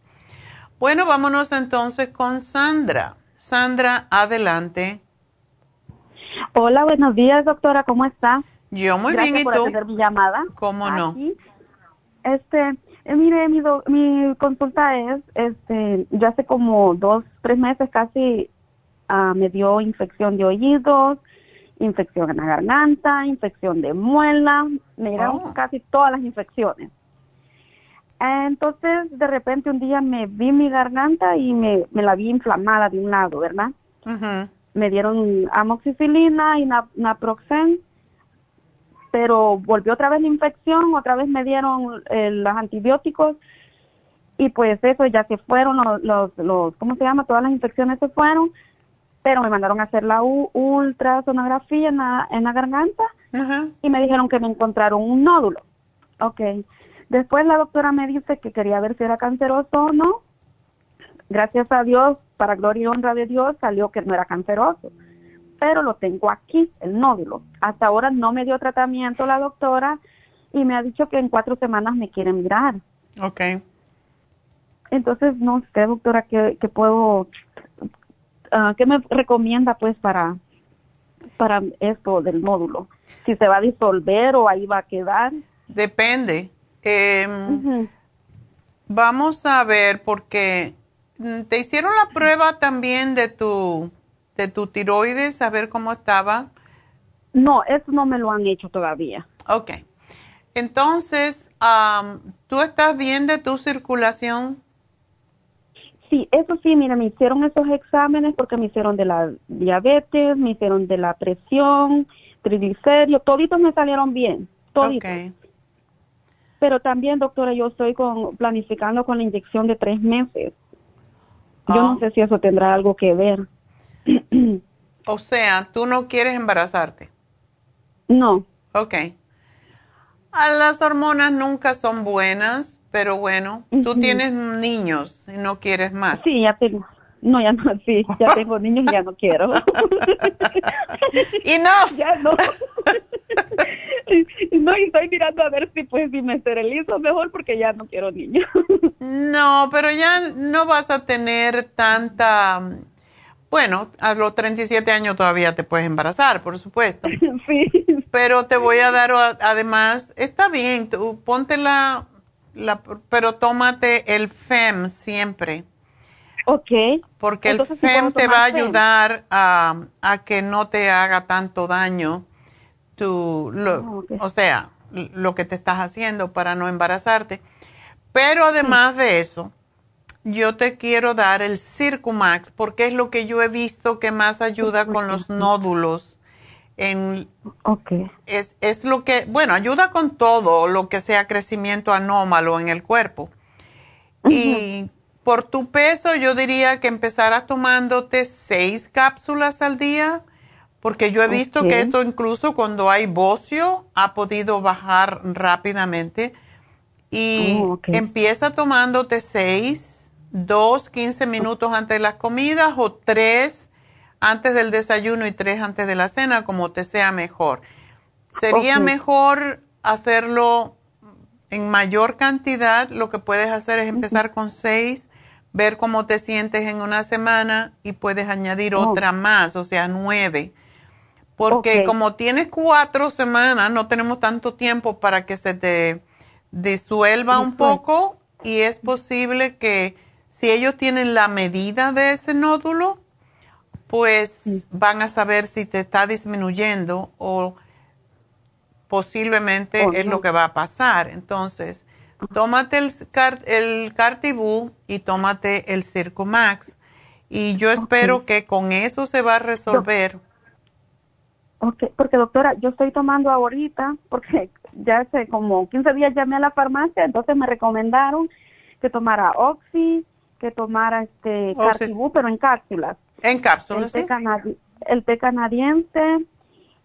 Bueno, vámonos entonces con Sandra. Sandra, adelante. Hola, buenos días, doctora, ¿cómo está? Yo muy bien, ¿y por tú? Atender mi llamada. ¿Cómo no? Este, eh, mire, mi, mi consulta es, este, ya hace como dos, tres meses casi ah, me dio infección de oídos, infección en la garganta, infección de muela, me dieron oh. casi todas las infecciones. Entonces, de repente un día me vi mi garganta y me, la vi inflamada de un lado, ¿verdad? Me dieron amoxicilina y naproxen, pero volvió otra vez la infección, otra vez me dieron eh, los antibióticos y pues eso ya se fueron los, los, ¿cómo se llama? Todas las infecciones se fueron, pero me mandaron a hacer la ultrasonografía en la, en la garganta y me dijeron que me encontraron un nódulo. Okay. Después la doctora me dice que quería ver si era canceroso o no. Gracias a Dios, para gloria y honra de Dios, salió que no era canceroso. Pero lo tengo aquí, el nódulo. Hasta ahora no me dio tratamiento la doctora y me ha dicho que en cuatro semanas me quiere mirar. Ok. Entonces, no sé, doctora, ¿qué, puedo, uh, qué me recomienda pues para, para esto del nódulo? Si se va a disolver o ahí va a quedar. Depende. Eh, Vamos a ver, porque mm, te hicieron la prueba también de tu, de tu tiroides, a ver cómo estaba. No, eso no me lo han hecho todavía. Ok. Entonces, ¿tú estás bien de tu circulación? Sí, eso sí, mira, me hicieron esos exámenes porque me hicieron de la diabetes, me hicieron de la presión, triglicéridos, toditos me salieron bien, toditos. Pero también, doctora, yo estoy con, planificando con la inyección de tres meses. Yo no ah. sé si eso tendrá algo que ver. O sea, ¿tú no quieres embarazarte? No. Ok. A las hormonas nunca son buenas, pero bueno, tú tienes niños y no quieres más. Sí, ya tengo. No, ya no, sí, ya tengo niños y ya no quiero. y no. Ya no. no, y estoy mirando a ver si pues si me esterilizo mejor porque ya no quiero niños. no, pero ya no vas a tener tanta... Bueno, a los 37 años todavía te puedes embarazar, por supuesto. Sí. Pero te voy a dar, además, está bien, tú ponte la, la pero tómate el FEM siempre. Ok. Porque el FEM te va a ayudar a, que no te haga tanto daño tu, lo, ah, o sea, lo que te estás haciendo para no embarazarte. Pero además de eso, yo te quiero dar el Circumax porque es lo que yo he visto que más ayuda con los nódulos. En, okay. es, es lo que, bueno, ayuda con todo lo que sea crecimiento anómalo en el cuerpo. Y por tu peso, yo diría que empezaras tomándote seis cápsulas al día, porque yo he visto que esto incluso cuando hay bocio ha podido bajar rápidamente. Y oh, empieza tomándote seis, dos, quince minutos antes de las comidas o tres antes del desayuno y tres antes de la cena, como te sea mejor. Sería mejor hacerlo en mayor cantidad. Lo que puedes hacer es empezar con seis ver cómo te sientes en una semana y puedes añadir oh. otra más, o sea, nueve. Porque como tienes cuatro semanas, no tenemos tanto tiempo para que se te disuelva un poco y es posible que si ellos tienen la medida de ese nódulo, pues van a saber si te está disminuyendo o posiblemente oh, es lo que va a pasar. Entonces, tómate el, el Cartibú y tómate el Circo Max. Y yo espero que con eso se va a resolver. Ok, porque doctora, yo estoy tomando ahorita, porque ya hace como 15 días llamé a la farmacia, entonces me recomendaron que tomara Oxy, que tomara este Cartibú, pero en cápsulas. En cápsulas, el, té, el té canadiense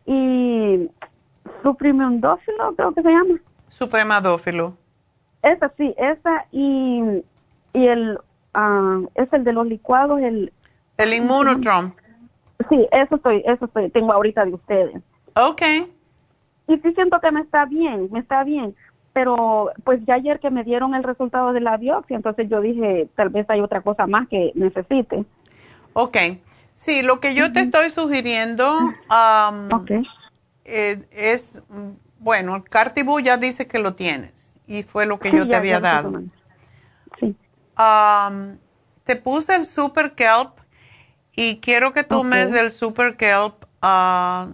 y suprimundófilo, creo que se llama. Supremadófilo. Esa sí, esa y, y el, uh, es el de los licuados, el... El Immunotron. Sí, eso estoy, eso estoy, tengo ahorita de ustedes. Ok. Y sí siento que me está bien, me está bien. Pero pues ya ayer que me dieron el resultado de la biopsia, entonces yo dije, tal vez hay otra cosa más que necesite. Ok. Sí, lo que yo te estoy sugiriendo um, okay. Eh, es, bueno, el Cartibú ya dice que lo tienes y fue lo que yo te había dado. Sí. Um, te puse el Super Kelp y quiero que tomes del Super Kelp uh,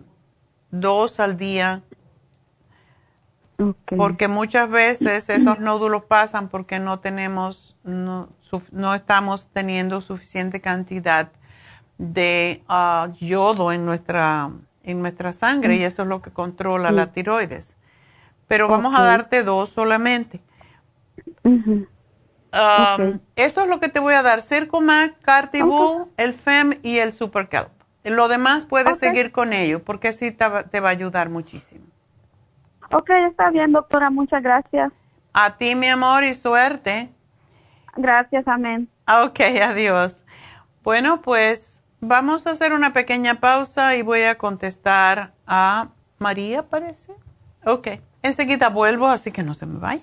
dos al día. Porque muchas veces esos nódulos pasan porque no tenemos, no, no estamos teniendo suficiente cantidad de uh, yodo en nuestra, en nuestra sangre y eso es lo que controla la tiroides. Pero vamos a darte dos solamente. Um, eso es lo que te voy a dar, Circumac, Cartibú, el FEM y el Super Kelp. Lo demás puedes seguir con ello porque así te va, te va a ayudar muchísimo. Ok, está bien, doctora, muchas gracias. A ti, mi amor, y suerte. Gracias, amén. Ok, adiós. Bueno, pues vamos a hacer una pequeña pausa y voy a contestar a María, parece. Ok. Enseguida vuelvo, así que no se me vaya.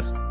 podcast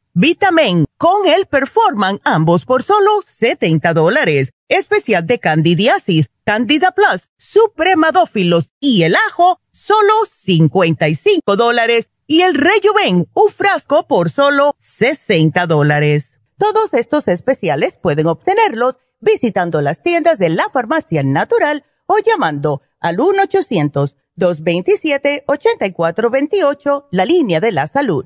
Vitamin con el Performan, ambos por solo 70 dólares. Especial de candidiasis, Candida Plus, Supremadófilos y el ajo, solo 55 dólares. Y el Rejuven, un frasco por solo 60 dólares. Todos estos especiales pueden obtenerlos visitando las tiendas de la farmacia natural o llamando al 1-800-227-8428, la línea de la salud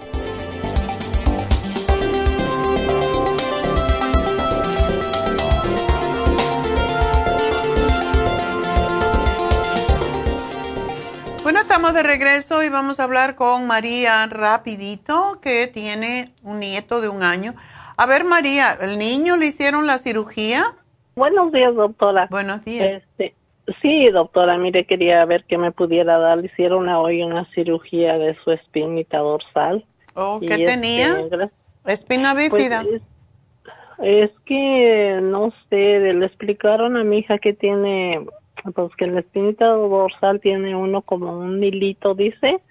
Estamos de regreso y vamos a hablar con María rapidito, que tiene un nieto de un año. A ver, María, ¿el niño le hicieron la cirugía? Buenos días, doctora. Buenos días. Este, sí, doctora, mire, quería ver qué me pudiera dar. Le hicieron hoy una cirugía de su espinita dorsal. Oh, ¿Qué tenía? ¿Espina pues, bífida? es, que, no sé, le explicaron a mi hija que tiene pues que la espinita dorsal tiene uno como un hilito, dice,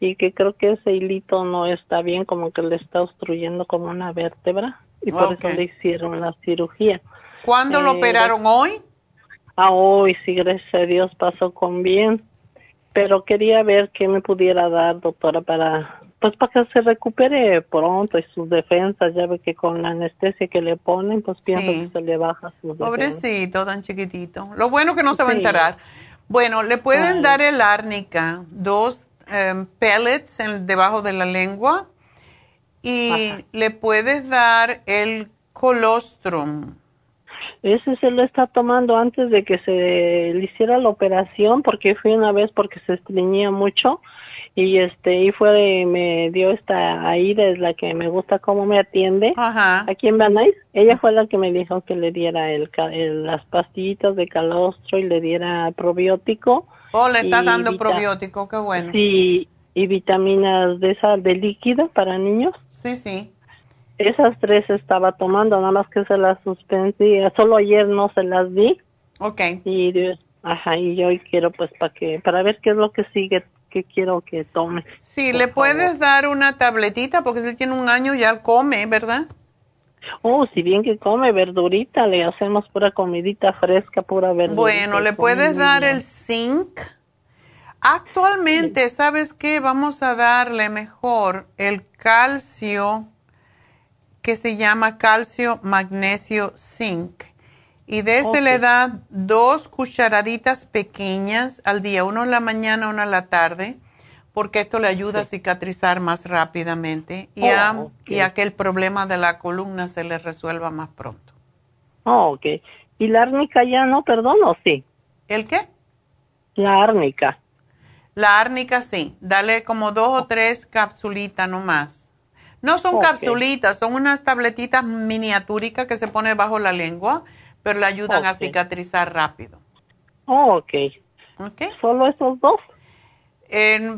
y que creo que ese hilito no está bien, como que le está obstruyendo como una vértebra, y por eso le hicieron la cirugía. ¿Cuándo lo eh, operaron hoy? Ah, hoy, sí, gracias a Dios pasó con bien, pero quería ver qué me pudiera dar, doctora, para pues para que se recupere pronto y sus defensas, ya ve que con la anestesia que le ponen, pues pienso que se le baja sus Pobrecito, tan chiquitito. Lo bueno que no se va a enterar. Bueno, le pueden dar el árnica, dos em, pellets en, debajo de la lengua y le puedes dar el colostrum. Ese se lo está tomando antes de que se le hiciera la operación porque fui una vez porque se estreñía mucho y este y fue me dio esta Aida es la que me gusta cómo me atiende. Aquí en Banais ella fue la que me dijo que le diera el, las pastillitas de calostro y le diera probiótico. Oh le está dando probiótico qué bueno. Sí y vitaminas de esa de líquido para niños. Sí sí esas tres estaba tomando nada más que se las suspendí solo ayer no se las di okay y ajá y yo quiero pues para que para ver qué es lo que sigue que quiero que tome. Sí, le puedes dar una tabletita porque si él tiene un año ya come, ¿verdad? Oh, si bien que come verdurita, le hacemos pura comidita fresca, pura verdura. Bueno, le puedes dar el zinc. Actualmente, ¿sabes qué? Vamos a darle mejor el calcio que se llama calcio magnesio zinc y de ese le da dos cucharaditas pequeñas al día, uno en la mañana, uno en la tarde, porque esto le ayuda a cicatrizar más rápidamente y, a, oh, que el problema de la columna se le resuelva más pronto. Oh, ok. ¿Y la árnica ya no, perdón, o sí? ¿El qué? La árnica. La árnica sí, dale como dos o tres capsulitas nomás. No son capsulitas, son unas tabletitas miniatúricas que se pone bajo la lengua, pero le ayudan a cicatrizar rápido. Oh, ok. ¿Solo esos dos?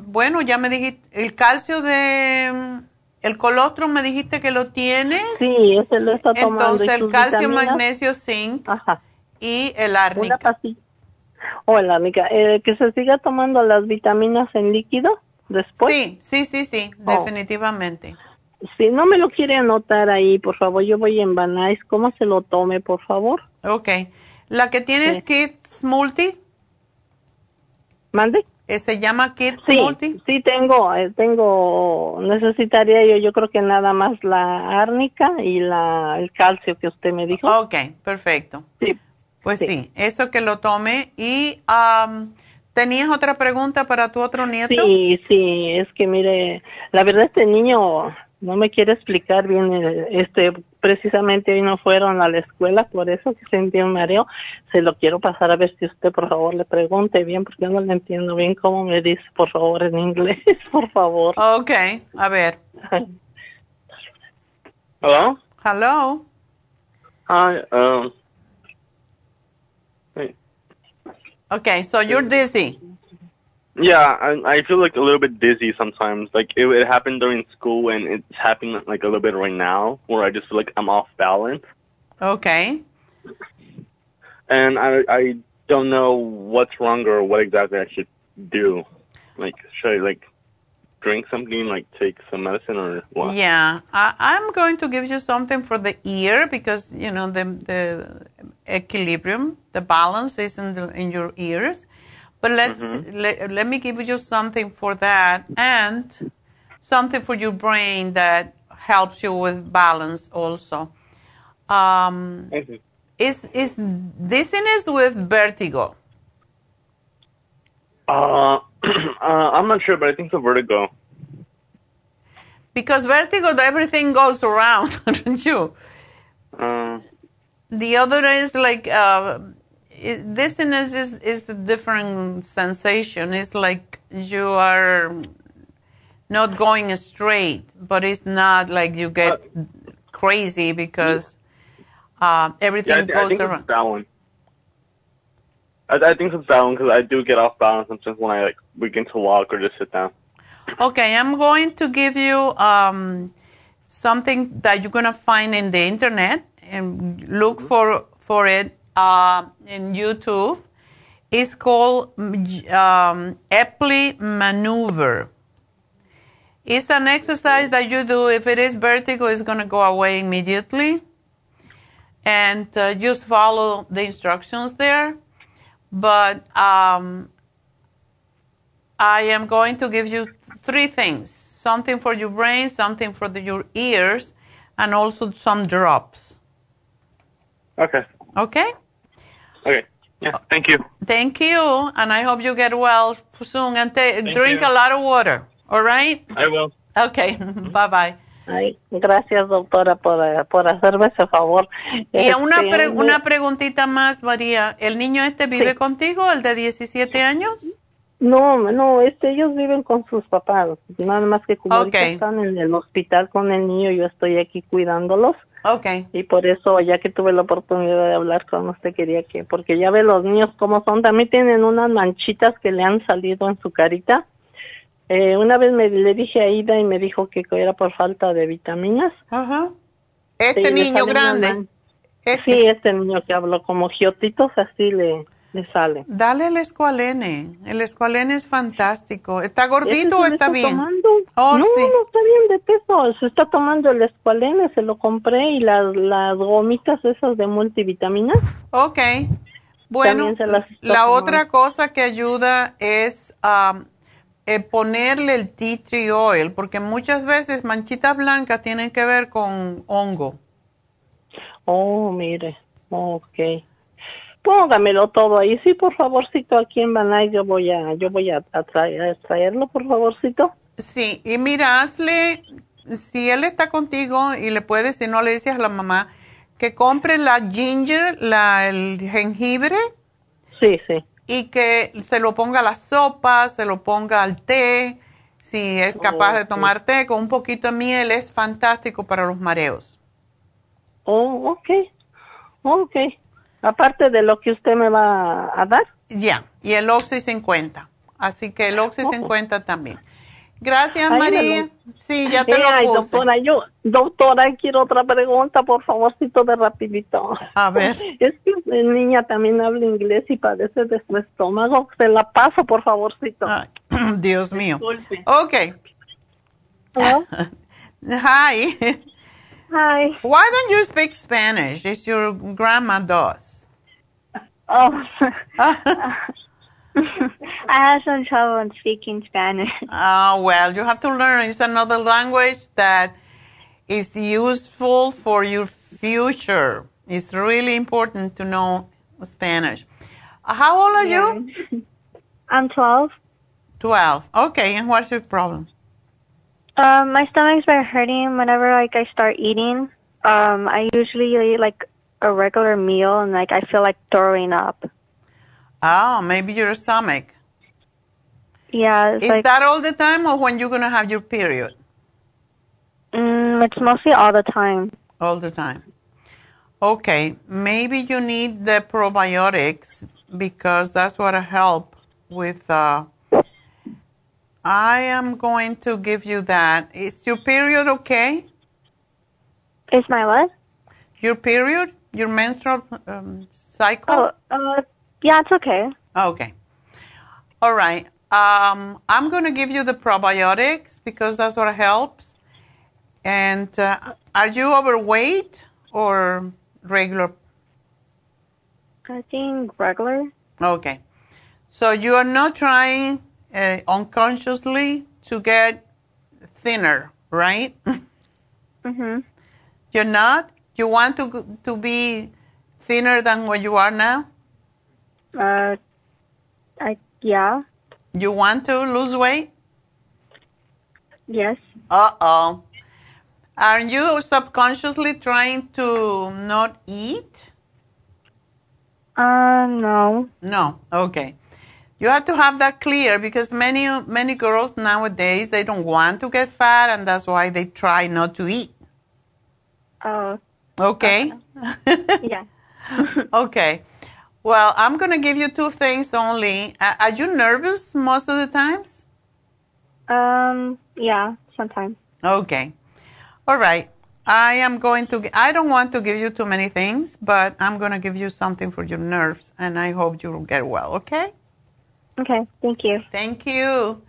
bueno, ya me dijiste, el calcio de, el colostrum me dijiste que lo tienes. Sí, ese lo está tomando. Entonces el calcio, magnesio, zinc y el árnica. Hola, amiga. Eh, que se siga tomando las vitaminas en líquido después. Sí, sí, sí, sí, oh. definitivamente. Si no me lo quiere anotar ahí, por favor, yo voy en Banais. ¿Cómo se lo tome, por favor? Ok. ¿La que tienes Kids Multi? ¿Mande? Eh, ¿Se llama Kids sí, Multi? Sí, tengo, eh, tengo, necesitaría yo, yo creo que nada más la árnica y la, el calcio que usted me dijo. Ok, perfecto. Sí. Pues sí, eso que lo tome. Y ¿tenías otra pregunta para tu otro nieto? Sí, sí, es que mire, la verdad este niño no me quiere explicar bien, eh, este, precisamente hoy no fueron a la escuela, por eso que sentí un mareo. Se lo quiero pasar a ver si usted, por favor, le pregunte bien, porque yo no le entiendo bien cómo me dice, por favor, en inglés, por favor. Ok, a ver. Hello? Hello? Hi, um, Okay, so you're dizzy. Yeah, I, I feel like a little bit dizzy sometimes. Like it, it happened during school, and it's happening like a little bit right now, where I just feel like I'm off balance. Okay. And I I don't know what's wrong or what exactly I should do. Like should I like drink something, like take some medicine, or what? Yeah, I, I'm going to give you something for the ear because you know the the equilibrium, the balance is in the, in your ears but let's mm-hmm. let, let me give you something for that and something for your brain that helps you with balance also. Um, is is dizziness with vertigo? Uh, uh, I'm not sure, but I think it's vertigo. Because vertigo, everything goes around, don't you? Uh, the other is like uh, it, dizziness is, is a different sensation. It's like you are not going straight, but it's not like you get uh, crazy because uh, everything yeah, I, goes I think around. It's that one. I, I think it's that one because I do get off balance sometimes when I like begin to walk or just sit down. Okay, I'm going to give you um, something that you're gonna find in the internet and look for for it uh, in YouTube. It's called um, Epley Maneuver. It's an exercise that you do. If it is vertigo, it's going to go away immediately. And uh, just follow the instructions there. But um, I am going to give you three things something for your brain, something for the, your ears, and also some drops. Okay. Okay? Okay. Yeah. Thank you. Thank you, and I hope you get well soon. And drink a lot of water. All right. I will. Okay. bye bye. Ay, gracias doctora por, por hacerme ese favor. Y una, este, una preguntita más, María. ¿El niño este vive contigo, el de 17 años? No, no, este, ellos viven con sus papás. Nada más que como están en el hospital con el niño, yo estoy aquí cuidándolos. Okay. Y por eso, ya que tuve la oportunidad de hablar con usted, quería que, porque ya ve los niños cómo son, también tienen unas manchitas que le han salido en su carita. Eh, una vez me le dije a Ida y me dijo que era por falta de vitaminas. Ajá. Este niño grande. Este. Sí, este niño que habló como giotitos, así le, le sale. Dale el escualene. El escualene es fantástico. ¿Está gordito o está, bien? Oh, no, no está bien de peso. Se está tomando el escualene, se lo compré y las, las gomitas esas de multivitaminas. Ok. Bueno, la otra cosa que ayuda es um, eh, ponerle el tea tree oil, porque muchas veces manchitas blancas tienen que ver con hongo. Oh, mire. Ok póngamelo todo ahí. Sí, por favorcito, aquí en Banay yo voy a, yo voy a, traerlo, por favorcito. Sí, y mira, hazle, si él está contigo y le puedes, si no le dices a la mamá, que compre la ginger, la, el jengibre. Sí, sí. y que se lo ponga a la sopa, se lo ponga al té. Si es capaz de tomar té con un poquito de miel, es fantástico para los mareos. Oh, ok. Ok. Aparte de lo que usted me va a dar. Ya, y el Oxy 50. Así que el Oxy 50 también. Gracias, María. Sí, ya te lo puse. Doctora, yo, doctora, quiero otra pregunta, por favorcito de rapidito. A ver. Es que mi niña también habla inglés y padece de su estómago. Se la paso, por favorcito. Dios mío. Ok. Hi. Hi. Why don't you speak Spanish? It's your grandma does. Oh. I have some trouble in speaking Spanish. Oh, well, you have to learn. It's another language that is useful for your future. It's really important to know Spanish. How old are yeah. you? I'm 12. 12. Okay, and what's your problem? Um, my stomach's been hurting whenever like I start eating. Um, I usually eat like a regular meal and like I feel like throwing up. Oh, maybe your stomach. Yeah. Is like, that all the time or when you're going to have your period? Mm, it's mostly all the time. All the time. Okay, maybe you need the probiotics because that's what help with. Uh, I am going to give you that. Is your period okay? Is my what? Your period, your menstrual um, cycle. Oh, uh, yeah, it's okay. Okay. All right. Um, I'm going to give you the probiotics because that's what helps. And uh, are you overweight or regular? I think regular. Okay. So you are not trying uh, unconsciously to get thinner, right? Mhm. You're not. You want to to be thinner than what you are now. Uh, I yeah. You want to lose weight? Yes. Uh oh. Are you subconsciously trying to not eat? Uh, no. No. Okay. You have to have that clear because many many girls nowadays they don't want to get fat and that's why they try not to eat. Oh. Okay. yeah. okay. Well, I'm going to give you two things only. Uh, are you nervous most of the times? Um, yeah, sometimes. Okay. All right. I am going to, I don't want to give you too many things, but I'm going to give you something for your nerves, and I hope you'll get well, okay? Okay, thank you. Thank you.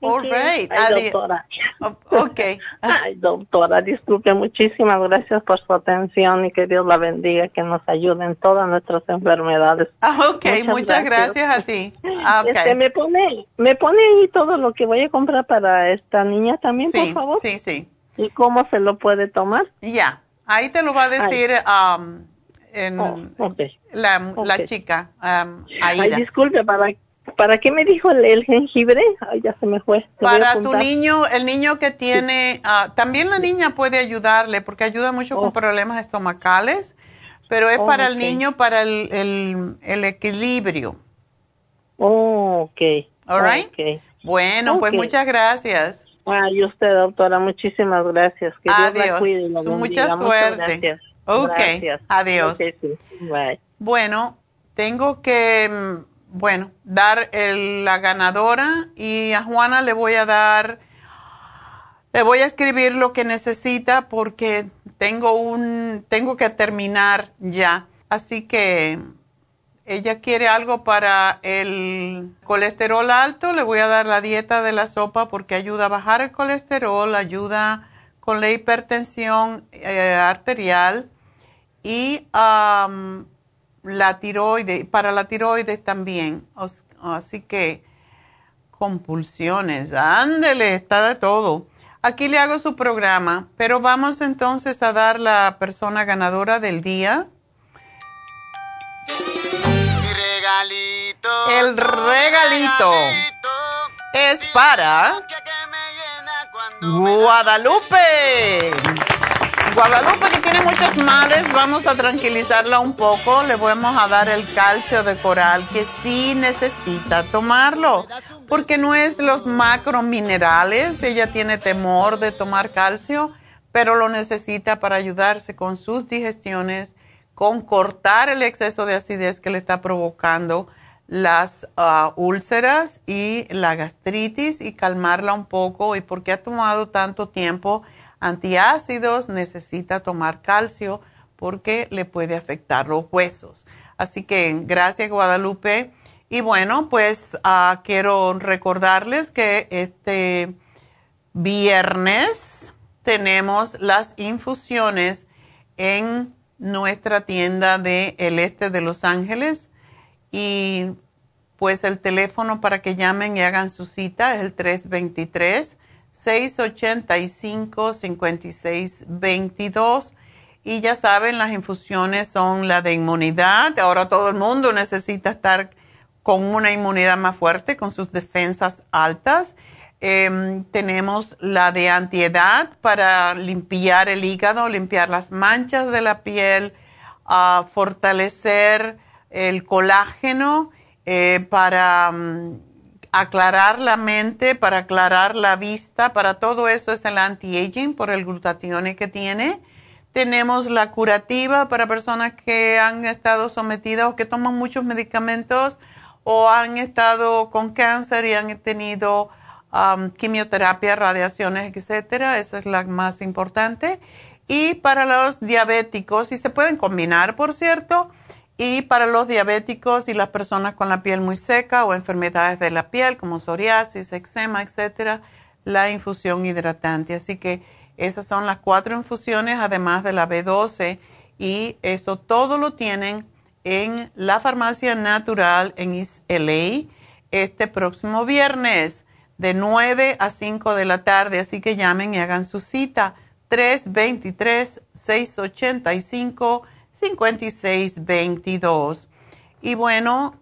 Thank All you. right. Ay, Adi- doctora. Oh, okay. Ay, doctora, disculpe, muchísimas gracias por su atención y que Dios la bendiga, que nos ayude en todas nuestras enfermedades. Ah, ok, muchas, gracias. a ti. Ah, ok. Este, me pone, me pone ahí todo lo que voy a comprar para esta niña también, Sí, por favor. sí, sí. ¿Y cómo se lo puede tomar? Ya, ahí te lo va a decir um, en Oh, ok. la, chica, um, Ay, disculpe, ¿para, ¿para qué me dijo el, el jengibre? Ay, ya se me fue. Para tu niño, el niño que tiene, ah, también la niña puede ayudarle porque ayuda mucho con problemas estomacales, pero es Oh, para el niño para el, el, el equilibrio. Oh, ok. All right. Ok. Bueno, pues muchas gracias. Ay, usted, doctora, muchísimas gracias. Que Dios la Adiós. cuide la Mucha bendiga. Muchas suerte. gracias. Ok, Gracias. adiós. Sí. Bye. Bueno, tengo que, mm, bueno, dar el- la ganadora y a Juana le voy a dar, le voy a escribir lo que necesita porque tengo un, tengo que terminar ya. Así que ella quiere algo para el colesterol alto, le voy a dar la dieta de la sopa porque ayuda a bajar el colesterol, ayuda con la hipertensión eh, arterial y am, la tiroides, para la tiroides también. Así que compulsiones, ándele, está de todo. Aquí le hago su programa, pero vamos entonces a dar la persona ganadora del día. El regalito es para Guadalupe. Guadalupe que tiene muchos males, vamos a tranquilizarla un poco. Le vamos a dar el calcio de coral que sí necesita tomarlo, porque no es los macrominerales. Ella tiene temor de tomar calcio, pero lo necesita para ayudarse con sus digestiones, con cortar el exceso de acidez que le está provocando las ah, úlceras y la gastritis y calmarla un poco. Y porque ha tomado tanto tiempo antiácidos, necesita tomar calcio porque le puede afectar los huesos. Así que gracias Guadalupe. Y bueno, pues ah, quiero recordarles que este viernes tenemos las infusiones en nuestra tienda del el este de Los Ángeles y pues el teléfono para que llamen y hagan su cita es el 323 685-5622. Y ya saben, las infusiones son la de inmunidad. Ahora todo el mundo necesita estar con una inmunidad más fuerte, con sus defensas altas. Em, tenemos la de antiedad para limpiar el hígado, limpiar las manchas de la piel, fortalecer el colágeno eh, para... Mm, aclarar la mente, para aclarar la vista, para todo eso es el anti-aging por el glutatión que tiene. Tenemos la curativa para personas que han estado sometidas o que toman muchos medicamentos o han estado con cáncer y han tenido um, quimioterapia, radiaciones, etcétera. Esa es la más importante. Y para los diabéticos, y se pueden combinar, por cierto, y para los diabéticos y las personas con la piel muy seca o enfermedades de la piel como psoriasis, eczema, etcétera, la infusión hidratante. Así que esas son las cuatro infusiones, además de la B12, y eso todo lo tienen en la farmacia natural en East LA este próximo viernes de 9 a 5 de la tarde. Así que llamen y hagan su cita 323 685 5622. Y bueno,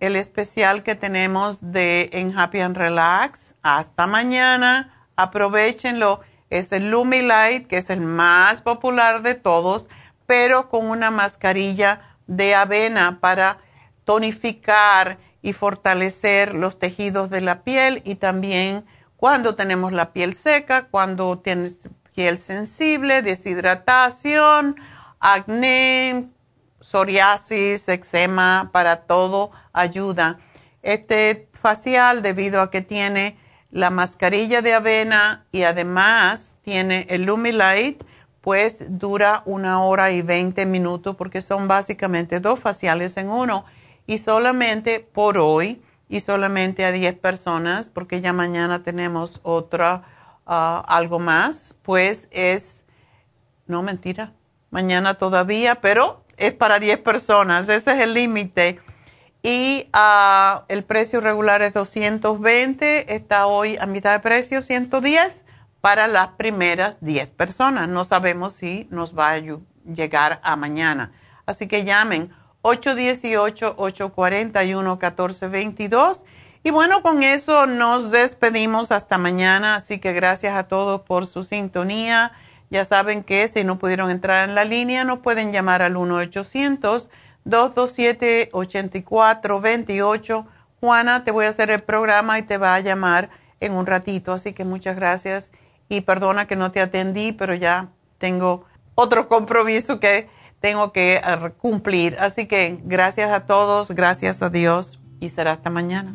el especial que tenemos de en Happy and Relax, hasta mañana, aprovechenlo. Es el Lumilight, que es el más popular de todos, pero con una mascarilla de avena para tonificar y fortalecer los tejidos de la piel y también cuando tenemos la piel seca, cuando tienes piel sensible, deshidratación, acné, psoriasis, eczema, para todo ayuda. Este facial, debido a que tiene la mascarilla de avena y además tiene el Lumilight, pues dura una hora y 20 minutos porque son básicamente dos faciales en uno. Y solamente por hoy y solamente a 10 personas, porque ya mañana tenemos otra, ah, algo más, pues es, no mentira, mañana todavía, pero es para 10 personas, ese es el límite. Y uh, el precio regular es 220, está hoy a mitad de precio, 110 para las primeras 10 personas. No sabemos si nos va a llegar a mañana. Así que llamen 818-841-1422. Y bueno, con eso nos despedimos hasta mañana. Así que gracias a todos por su sintonía ya saben que si no pudieron entrar en la línea, nos pueden llamar al 1-800-227-8428. Juana, te voy a hacer el programa y te va a llamar en un ratito. Así que muchas gracias y perdona que no te atendí, pero ya tengo otro compromiso que tengo que eh, cumplir. Así que gracias a todos, gracias a Dios y será hasta mañana.